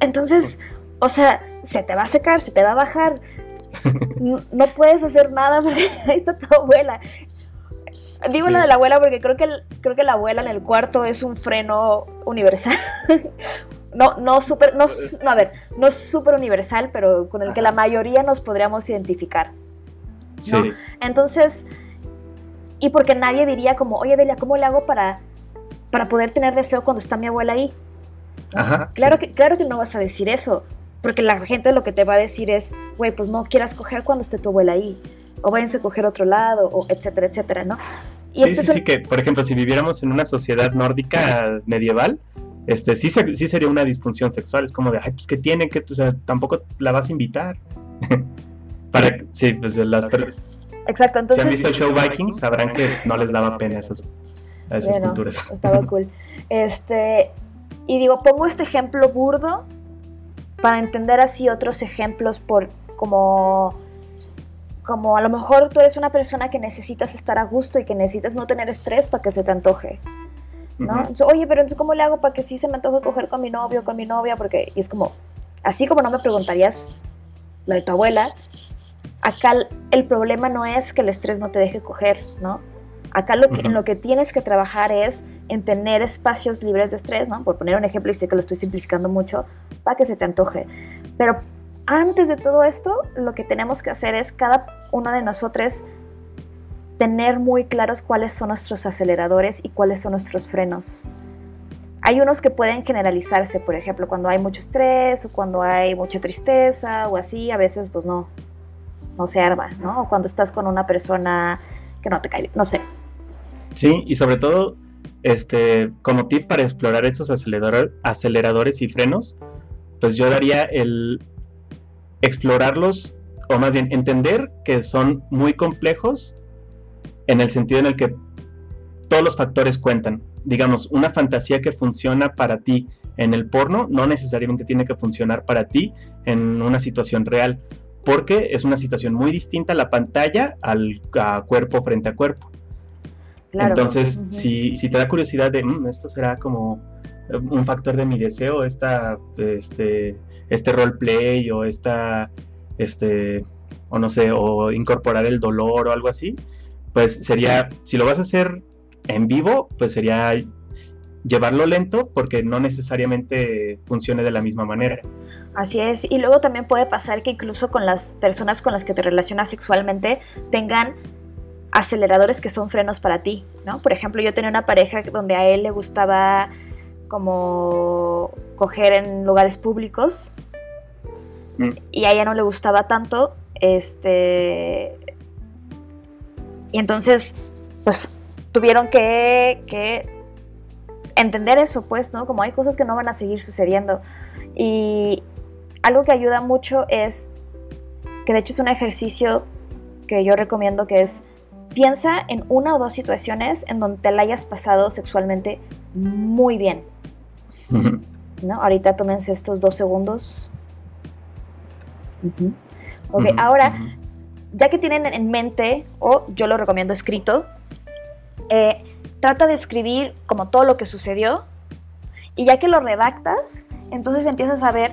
Entonces, o sea, se te va a secar, se te va a bajar. No, puedes hacer nada porque ahí está tu abuela. Digo lo de la abuela porque creo que, creo que la abuela en el cuarto es un freno universal. no, no super, no, no, a ver, no es súper universal, pero con el que la mayoría nos podríamos identificar. Sí. Entonces, y porque nadie diría como, oye Delia, ¿cómo le hago para, para poder tener deseo cuando está mi abuela ahí? Ajá, claro, que, claro que no vas a decir eso, porque la gente lo que te va a decir es, güey, pues no quieras coger cuando esté tu abuela ahí, o váyanse a coger otro lado, o etcétera, etcétera, ¿no? Y sí, sí, sí, que por ejemplo, si viviéramos en una sociedad nórdica medieval, este, sí, sí sería una disfunción sexual, es como de, ay, pues que tiene que, o sea, tampoco la vas a invitar. Para, sí, pues las... Exacto, entonces... Si han visto el show Vikings, sabrán que no les daba pena esas, esas culturas. Estaba cool. Este, y digo, pongo este ejemplo burdo para entender así otros ejemplos por como como a lo mejor tú eres una persona que necesitas estar a gusto y que necesitas no tener estrés para que se te antoje. ¿no? Oye, pero entonces ¿cómo le hago para que sí se me antoje coger con mi novio con mi novia? Porque y es como, así como no me preguntarías lo de tu abuela, acá el problema no es que el estrés no te deje coger, ¿no? Acá lo que, en lo que tienes que trabajar es en tener espacios libres de estrés, ¿no? Por poner un ejemplo, y sé que lo estoy simplificando mucho, para que se te antoje. Pero antes de todo esto, lo que tenemos que hacer es cada uno de nosotros tener muy claros cuáles son nuestros aceleradores y cuáles son nuestros frenos. Hay unos que pueden generalizarse, por ejemplo, cuando hay mucho estrés o cuando hay mucha tristeza o así, a veces pues no, no se arma, ¿no? O cuando estás con una persona que no te cae no sé. Sí, y sobre todo este, como tip para explorar esos aceleradores y frenos, pues yo daría el explorarlos, o más bien entender que son muy complejos en el sentido en el que todos los factores cuentan. Digamos, una fantasía que funciona para ti en el porno no necesariamente tiene que funcionar para ti en una situación real, porque es una situación muy distinta la pantalla al cuerpo frente a cuerpo. Entonces, si, si, te da curiosidad de, mm, esto será como eh, un factor de mi deseo, esta, este, este roleplay o esta, este, o no sé, o incorporar el dolor o algo así, pues sería, si lo vas a hacer en vivo, pues sería llevarlo lento porque no necesariamente funcione de la misma manera. Así es, y luego también puede pasar que incluso con las personas con las que te relacionas sexualmente tengan aceleradores que son frenos para ti, ¿no? Por ejemplo, yo tenía una pareja donde a él le gustaba como coger en lugares públicos mm. y a ella no le gustaba tanto, este... Y entonces, pues tuvieron que, que entender eso, pues, ¿no? Como hay cosas que no van a seguir sucediendo. Y algo que ayuda mucho es, que de hecho es un ejercicio que yo recomiendo que es Piensa en una o dos situaciones en donde te la hayas pasado sexualmente muy bien. ¿No? Ahorita tómense estos dos segundos. Ok, ahora, ya que tienen en mente, o yo lo recomiendo escrito, eh, trata de escribir como todo lo que sucedió y ya que lo redactas, entonces empiezas a ver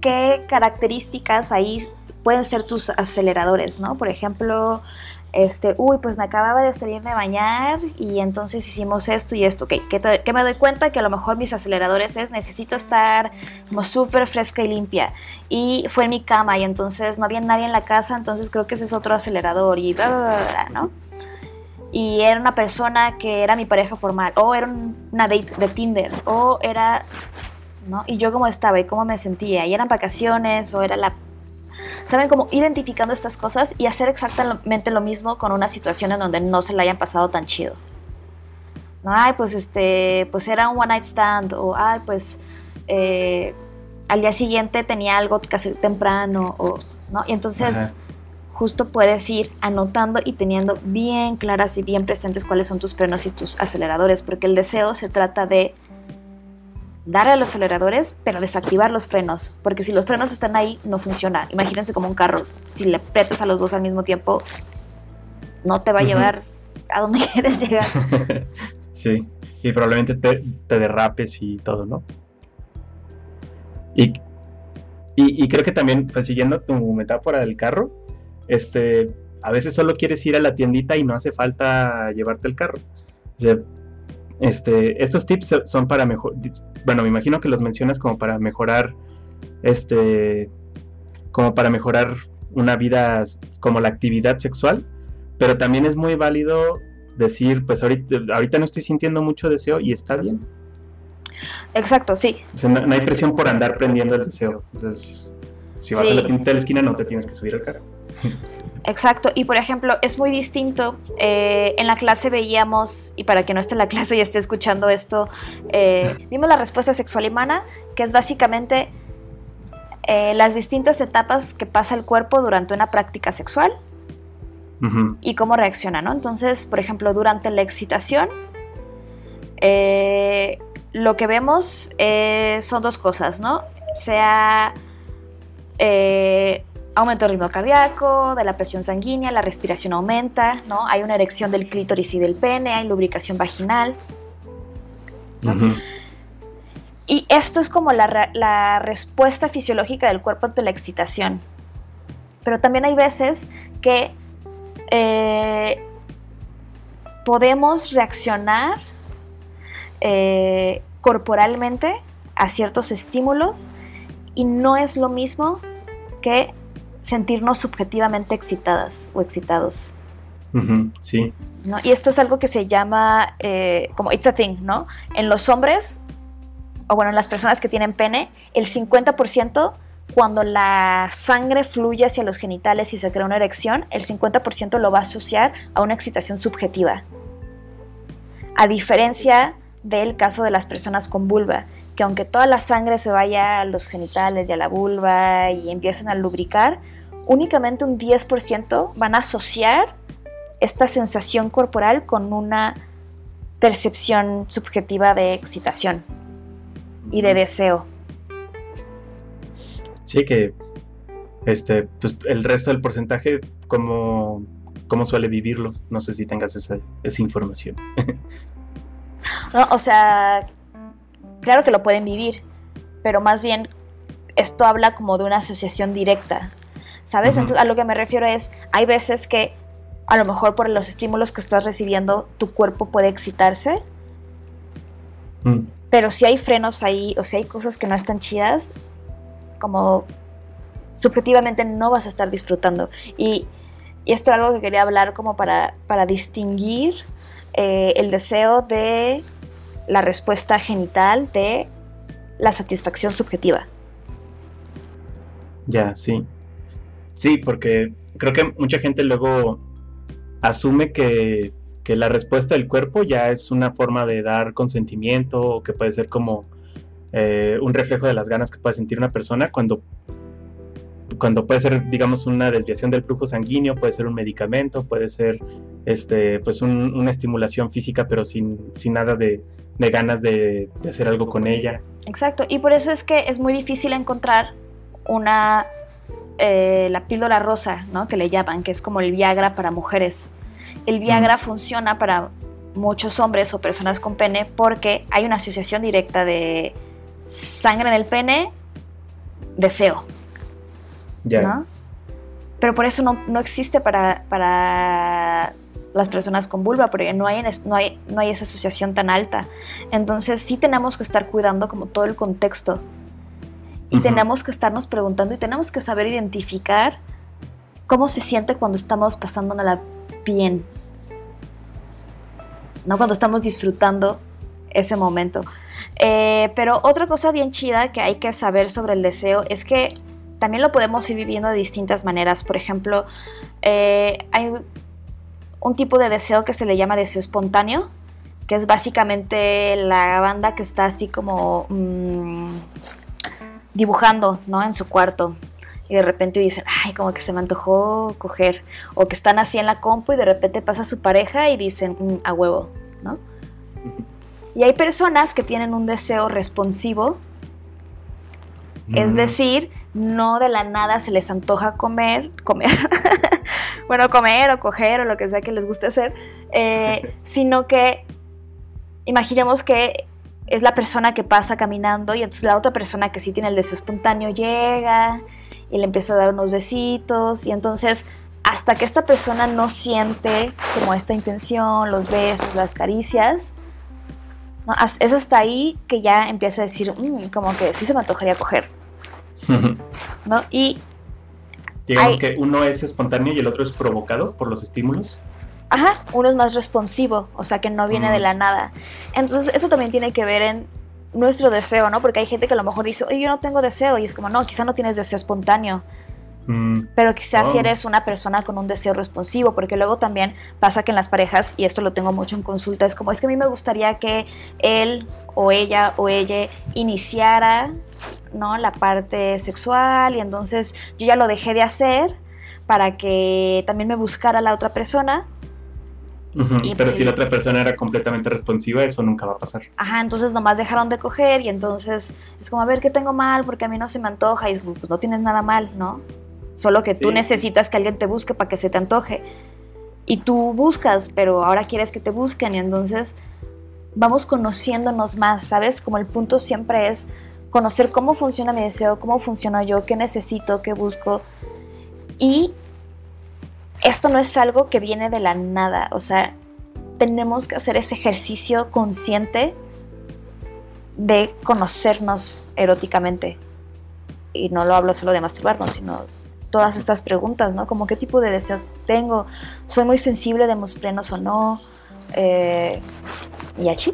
qué características ahí pueden ser tus aceleradores, ¿no? Por ejemplo, este, uy, pues me acababa de salir de bañar y entonces hicimos esto y esto, ok, que, me doy cuenta que a lo mejor mis aceleradores es necesito estar como súper fresca y limpia y fue en mi cama y entonces no había nadie en la casa, entonces creo que ese es otro acelerador y bla, bla, bla, ¿no? Y era una persona que era mi pareja formal, o era una date de Tinder, o era ¿no? Y yo cómo estaba y cómo me sentía, y eran vacaciones o era la... ¿Saben? Como identificando estas cosas y hacer exactamente lo mismo con una situación en donde no se la hayan pasado tan chido. Ay, pues este, pues era un one night stand, o ay, pues eh, al día siguiente tenía algo que hacer temprano, o, ¿no? Y entonces justo puedes ir anotando y teniendo bien claras y bien presentes cuáles son tus frenos y tus aceleradores, porque el deseo se trata de darle a los aceleradores, pero desactivar los frenos, porque si los frenos están ahí, no funciona. Imagínense como un carro, si le aprietas a los dos al mismo tiempo, no te va a llevar a donde quieres llegar. sí, y probablemente te, derrapes y todo, ¿no? Y, y, y creo que también, pues siguiendo tu metáfora del carro, este, a veces solo quieres ir a la tiendita y no hace falta llevarte el carro. Este, estos tips son para mejor, bueno, me imagino que los mencionas como para mejorar, este, como para mejorar una vida como la actividad sexual, pero también es muy válido decir, pues ahorita, ahorita no estoy sintiendo mucho deseo y está bien. Exacto, sí. no, hay presión por andar prendiendo el deseo. Entonces, si vas a la tienda de la esquina no te tienes que subir al carro. Exacto, y por ejemplo, es muy distinto. Eh, en la clase veíamos, y para que no esté en la clase y esté escuchando esto, eh, vimos la respuesta sexual humana, que es básicamente eh, las distintas etapas que pasa el cuerpo durante una práctica sexual y cómo reacciona, ¿no? Entonces, por ejemplo, durante la excitación, lo que vemos son dos cosas, ¿no? Sea aumento del ritmo cardíaco, de la presión sanguínea, la respiración aumenta, ¿no? Hay una erección del clítoris y del pene, hay lubricación vaginal. Y esto es como la, respuesta fisiológica del cuerpo ante la excitación. Pero también hay veces que eh, podemos reaccionar eh, corporalmente a ciertos estímulos y no es lo mismo que sentirnos subjetivamente excitadas o excitados. sí. ¿no? Y esto es algo que se llama eh, como it's a thing, ¿no? En los hombres, o bueno, en las personas que tienen pene, el 50% cuando la sangre fluye hacia los genitales y se crea una erección, el 50% lo va a asociar a una excitación subjetiva. A diferencia del caso de las personas con vulva, que aunque toda la sangre se vaya a los genitales y a la vulva y empiecen a lubricar, únicamente un 10% van a asociar esta sensación corporal con una percepción subjetiva de excitación y de deseo. Sí, que este, pues el resto del porcentaje, como, suele vivirlo? No sé si tengas esa, esa información. no, o sea, claro que lo pueden vivir, pero más bien esto habla como de una asociación directa. ¿sabes? Entonces a lo que me refiero es, hay veces que a lo mejor por los estímulos que estás recibiendo, tu cuerpo puede excitarse, mm. pero si hay frenos ahí, o si hay cosas que no están chidas, como subjetivamente no vas a estar disfrutando. Y, esto es algo que quería hablar como para, para distinguir eh, el deseo de la respuesta genital de la satisfacción subjetiva. Ya, sí. Sí, porque creo que mucha gente luego asume que, la respuesta del cuerpo ya es una forma de dar consentimiento o que puede ser como eh, un reflejo de las ganas que puede sentir una persona cuando, cuando puede ser, digamos, una desviación del flujo sanguíneo, puede ser un medicamento, puede ser este, pues una estimulación física, pero sin, sin nada de, ganas de, de hacer algo con ella. Exacto, y por eso es que es muy difícil encontrar una eh, la píldora rosa, ¿no? Que le llaman, que es como el Viagra para mujeres. El Viagra funciona para muchos hombres o personas con pene porque hay una asociación directa de sangre en el pene, deseo. Ya. Pero por eso no, existe para, para, las personas con vulva, porque no hay, no, hay, no hay esa asociación tan alta. Entonces sí tenemos que estar cuidando como todo el contexto y tenemos que estarnos preguntando y tenemos que saber identificar cómo se siente cuando estamos pasándola bien. ¿No? Cuando estamos disfrutando ese momento. Eh, pero otra cosa bien chida que hay que saber sobre el deseo es que también lo podemos ir viviendo de distintas maneras. Por ejemplo, eh, hay un tipo de deseo que se le llama deseo espontáneo, que es básicamente la banda que está así como mm, dibujando, ¿no? En su cuarto. Y de repente dicen, ay, como que se me antojó coger. O que están así en la compu y de repente pasa su pareja y dicen, mm, a huevo, ¿no? Y hay personas que tienen un deseo responsivo, es decir, no de la nada se les antoja comer, comer, bueno, comer o coger o lo que sea que les guste hacer, eh, sino que imaginemos que es la persona que pasa caminando y entonces la otra persona que sí tiene el deseo espontáneo llega y le empieza a dar unos besitos y entonces hasta que esta persona no siente como esta intención, los besos, las caricias, es hasta ahí que ya empieza a decir, mm, como que sí se me antojaría coger. ¿No? Y. Digamos que uno es espontáneo y el otro es provocado por los estímulos. Ajá, uno es más responsivo, o sea que no viene de la nada. Entonces, eso también tiene que ver en nuestro deseo, ¿no? Porque hay gente que a lo mejor dice, oye, yo no tengo deseo, y es como, no, quizá no tienes deseo espontáneo. Mm. Pero quizás si oh. eres una persona con un deseo responsivo, porque luego también pasa que en las parejas, y esto lo tengo mucho en consulta, es como, es que a mí me gustaría que él o ella o ella iniciara ¿no? la parte sexual y entonces yo ya lo dejé de hacer para que también me buscara la otra persona. pero pues si la otra persona era completamente responsiva, eso nunca va a pasar. Ajá, entonces nomás dejaron de coger y entonces es como, a ver, ¿qué tengo mal? Porque a mí no se me antoja y pues no tienes nada mal, ¿no? Solo que tú necesitas que alguien te busque para que se te antoje. Y tú buscas, pero ahora quieres que te busquen y entonces vamos conociéndonos más, ¿sabes? Como el punto siempre es conocer cómo funciona mi deseo, cómo funciono yo, qué necesito, qué busco. Y esto no es algo que viene de la nada, o sea, tenemos que hacer ese ejercicio consciente de conocernos eróticamente. Y no lo hablo solo de masturbarnos, sino todas estas preguntas, ¿no? Como qué tipo de deseo tengo, soy muy sensible de mis frenos o no, eh, y así.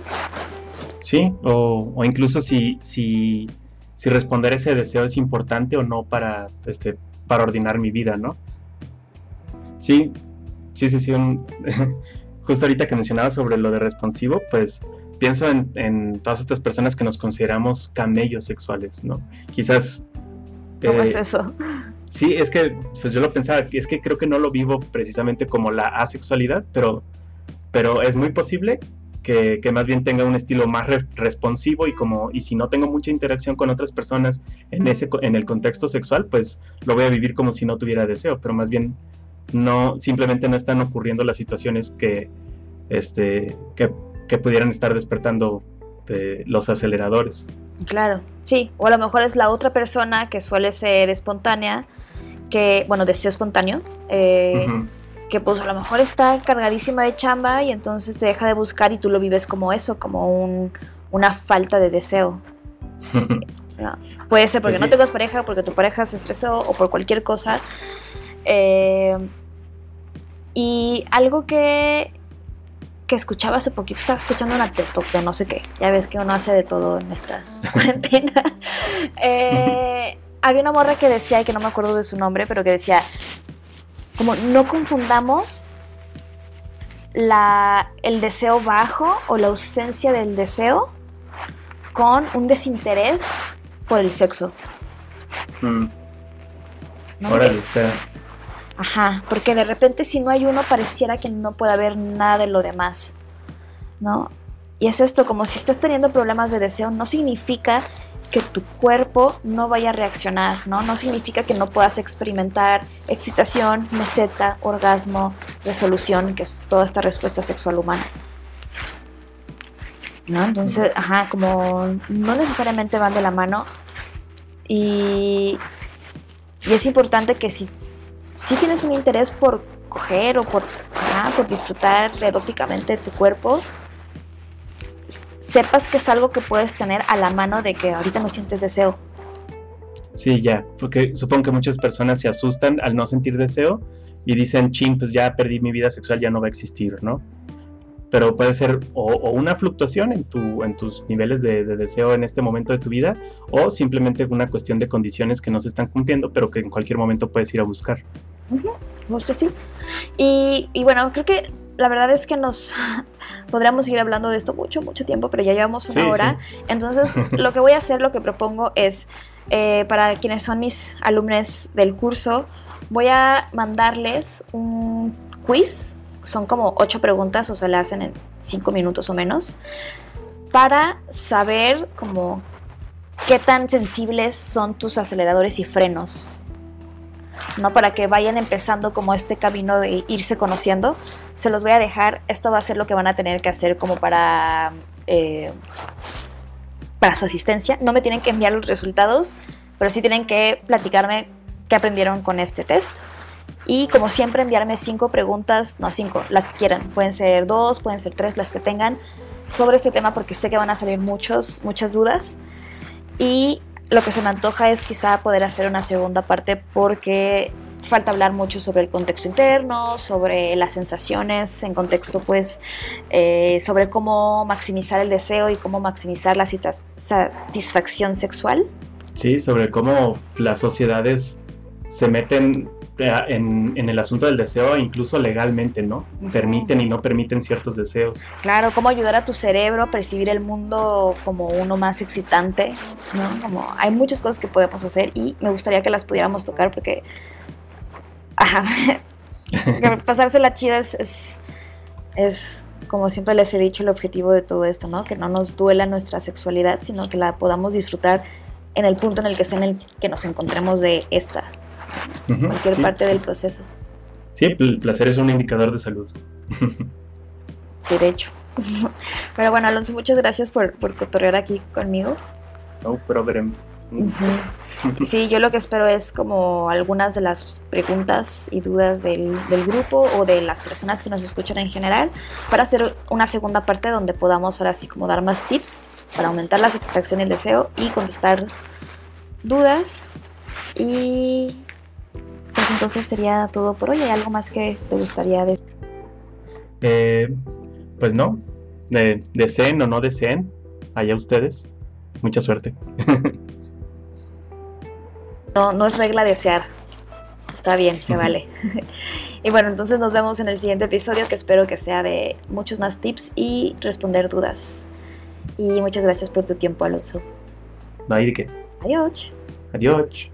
Sí, o, incluso si, si, si, responder ese deseo es importante o no para, este, para ordenar mi vida, ¿no? Sí, sí, sí, sí. justo ahorita que mencionaba sobre lo de responsivo, pues pienso en, en, todas estas personas que nos consideramos camellos sexuales, ¿no? Quizás... ¿Cómo es eh, eso? Sí, es que, pues yo lo pensaba, es que creo que no lo vivo precisamente como la asexualidad, pero, pero es muy posible que, más bien tenga un estilo más responsivo y como y si no tengo mucha interacción con otras personas en ese en el contexto sexual pues lo voy a vivir como si no tuviera deseo pero más bien no simplemente no están ocurriendo las situaciones que este que, pudieran estar despertando eh, los aceleradores. Claro sí o a lo mejor es la otra persona que suele ser espontánea que bueno deseo espontáneo eh, que pues a lo mejor está cargadísima de chamba y entonces te deja de buscar y tú lo vives como eso, como una falta de deseo. Puede ser porque pues no tengas pareja, porque tu pareja se estresó o por cualquier cosa. Eh, y algo que, que escuchaba hace poquito, estaba escuchando una TED de no sé qué. Ya ves que uno hace de todo en esta cuarentena. Eh, había una morra que decía, y que no me acuerdo de su nombre, pero que decía, como no confundamos la, el deseo bajo o la ausencia del deseo con un desinterés por el sexo. Mm. Órale, está. Ajá, porque de repente si no hay uno pareciera que no puede haber nada de lo demás, ¿no? Y es esto, como si estás teniendo problemas de deseo, no significa que tu cuerpo no vaya a reaccionar, ¿no? No significa que no puedas experimentar excitación, meseta, orgasmo, resolución, que es toda esta respuesta sexual humana. ¿No? Entonces, ajá, como no necesariamente van de la mano y, y es importante que si, si tienes un interés por coger o por, por disfrutar eróticamente de tu cuerpo, sepas que es algo que puedes tener a la mano de que ahorita no sientes deseo. Sí, ya, porque supongo que muchas personas se asustan al no sentir deseo y dicen, ching, pues ya perdí mi vida sexual, ya no va a existir, ¿no? pero puede ser o, una fluctuación en, tu, en tus niveles de, deseo en este momento de tu vida, o simplemente una cuestión de condiciones que no se están cumpliendo, pero que en cualquier momento puedes ir a buscar. justo así. Y, y bueno, creo que la verdad es que nos podríamos seguir hablando de esto mucho, mucho tiempo, pero ya llevamos una hora. Entonces, lo que voy a hacer, lo que propongo es, eh, para quienes son mis alumnos del curso, voy a mandarles un quiz. Son como ocho preguntas, o sea, le hacen en cinco minutos o menos, para saber como qué tan sensibles son tus aceleradores y frenos ¿no? Para que vayan empezando como este camino de irse conociendo. Se los voy a dejar, esto va a ser lo que van a tener que hacer como para, eh, para su asistencia. No me tienen que enviar los resultados, pero sí tienen que platicarme qué aprendieron con este test. Y como siempre enviarme cinco preguntas, no cinco, las que quieran. Pueden ser dos, pueden ser tres, las que tengan sobre este tema porque sé que van a salir muchos, muchas dudas. Y lo que se me antoja es quizá poder hacer una segunda parte porque falta hablar mucho sobre el contexto interno, sobre las sensaciones en contexto, pues, eh, sobre cómo maximizar el deseo y cómo maximizar la satisfacción sexual. Sí, sobre cómo las sociedades se meten en, el asunto del deseo, incluso legalmente, ¿no? Permiten y no permiten ciertos deseos. Claro, cómo ayudar a tu cerebro a percibir el mundo como uno más excitante, ¿no? Como hay muchas cosas que podemos hacer y me gustaría que las pudiéramos tocar porque, ajá, pasársela chida es, es, es, como siempre les he dicho, el objetivo de todo esto, ¿no? Que no nos duela nuestra sexualidad, sino que la podamos disfrutar en el punto en el que sea en el que nos encontremos de esta cualquier parte del proceso. Sí, el placer es un indicador de salud. sí, de hecho. Pero bueno, Alonso, muchas gracias por, por cotorrear aquí conmigo. No problem. Sí, yo lo que espero es como algunas de las preguntas y dudas del, del, grupo o de las personas que nos escuchan en general para hacer una segunda parte donde podamos ahora sí como dar más tips para aumentar la satisfacción y el deseo y contestar dudas. Y pues entonces sería todo por hoy. ¿Hay algo más que te gustaría decir? Eh, pues no. deseen o no deseen, allá ustedes. Mucha suerte. no, no es regla desear. Está bien, se vale. y bueno, entonces nos vemos en el siguiente episodio que espero que sea de muchos más tips y responder dudas. Y muchas gracias por tu tiempo, Alonso. No hay de qué. Adiós. Adiós.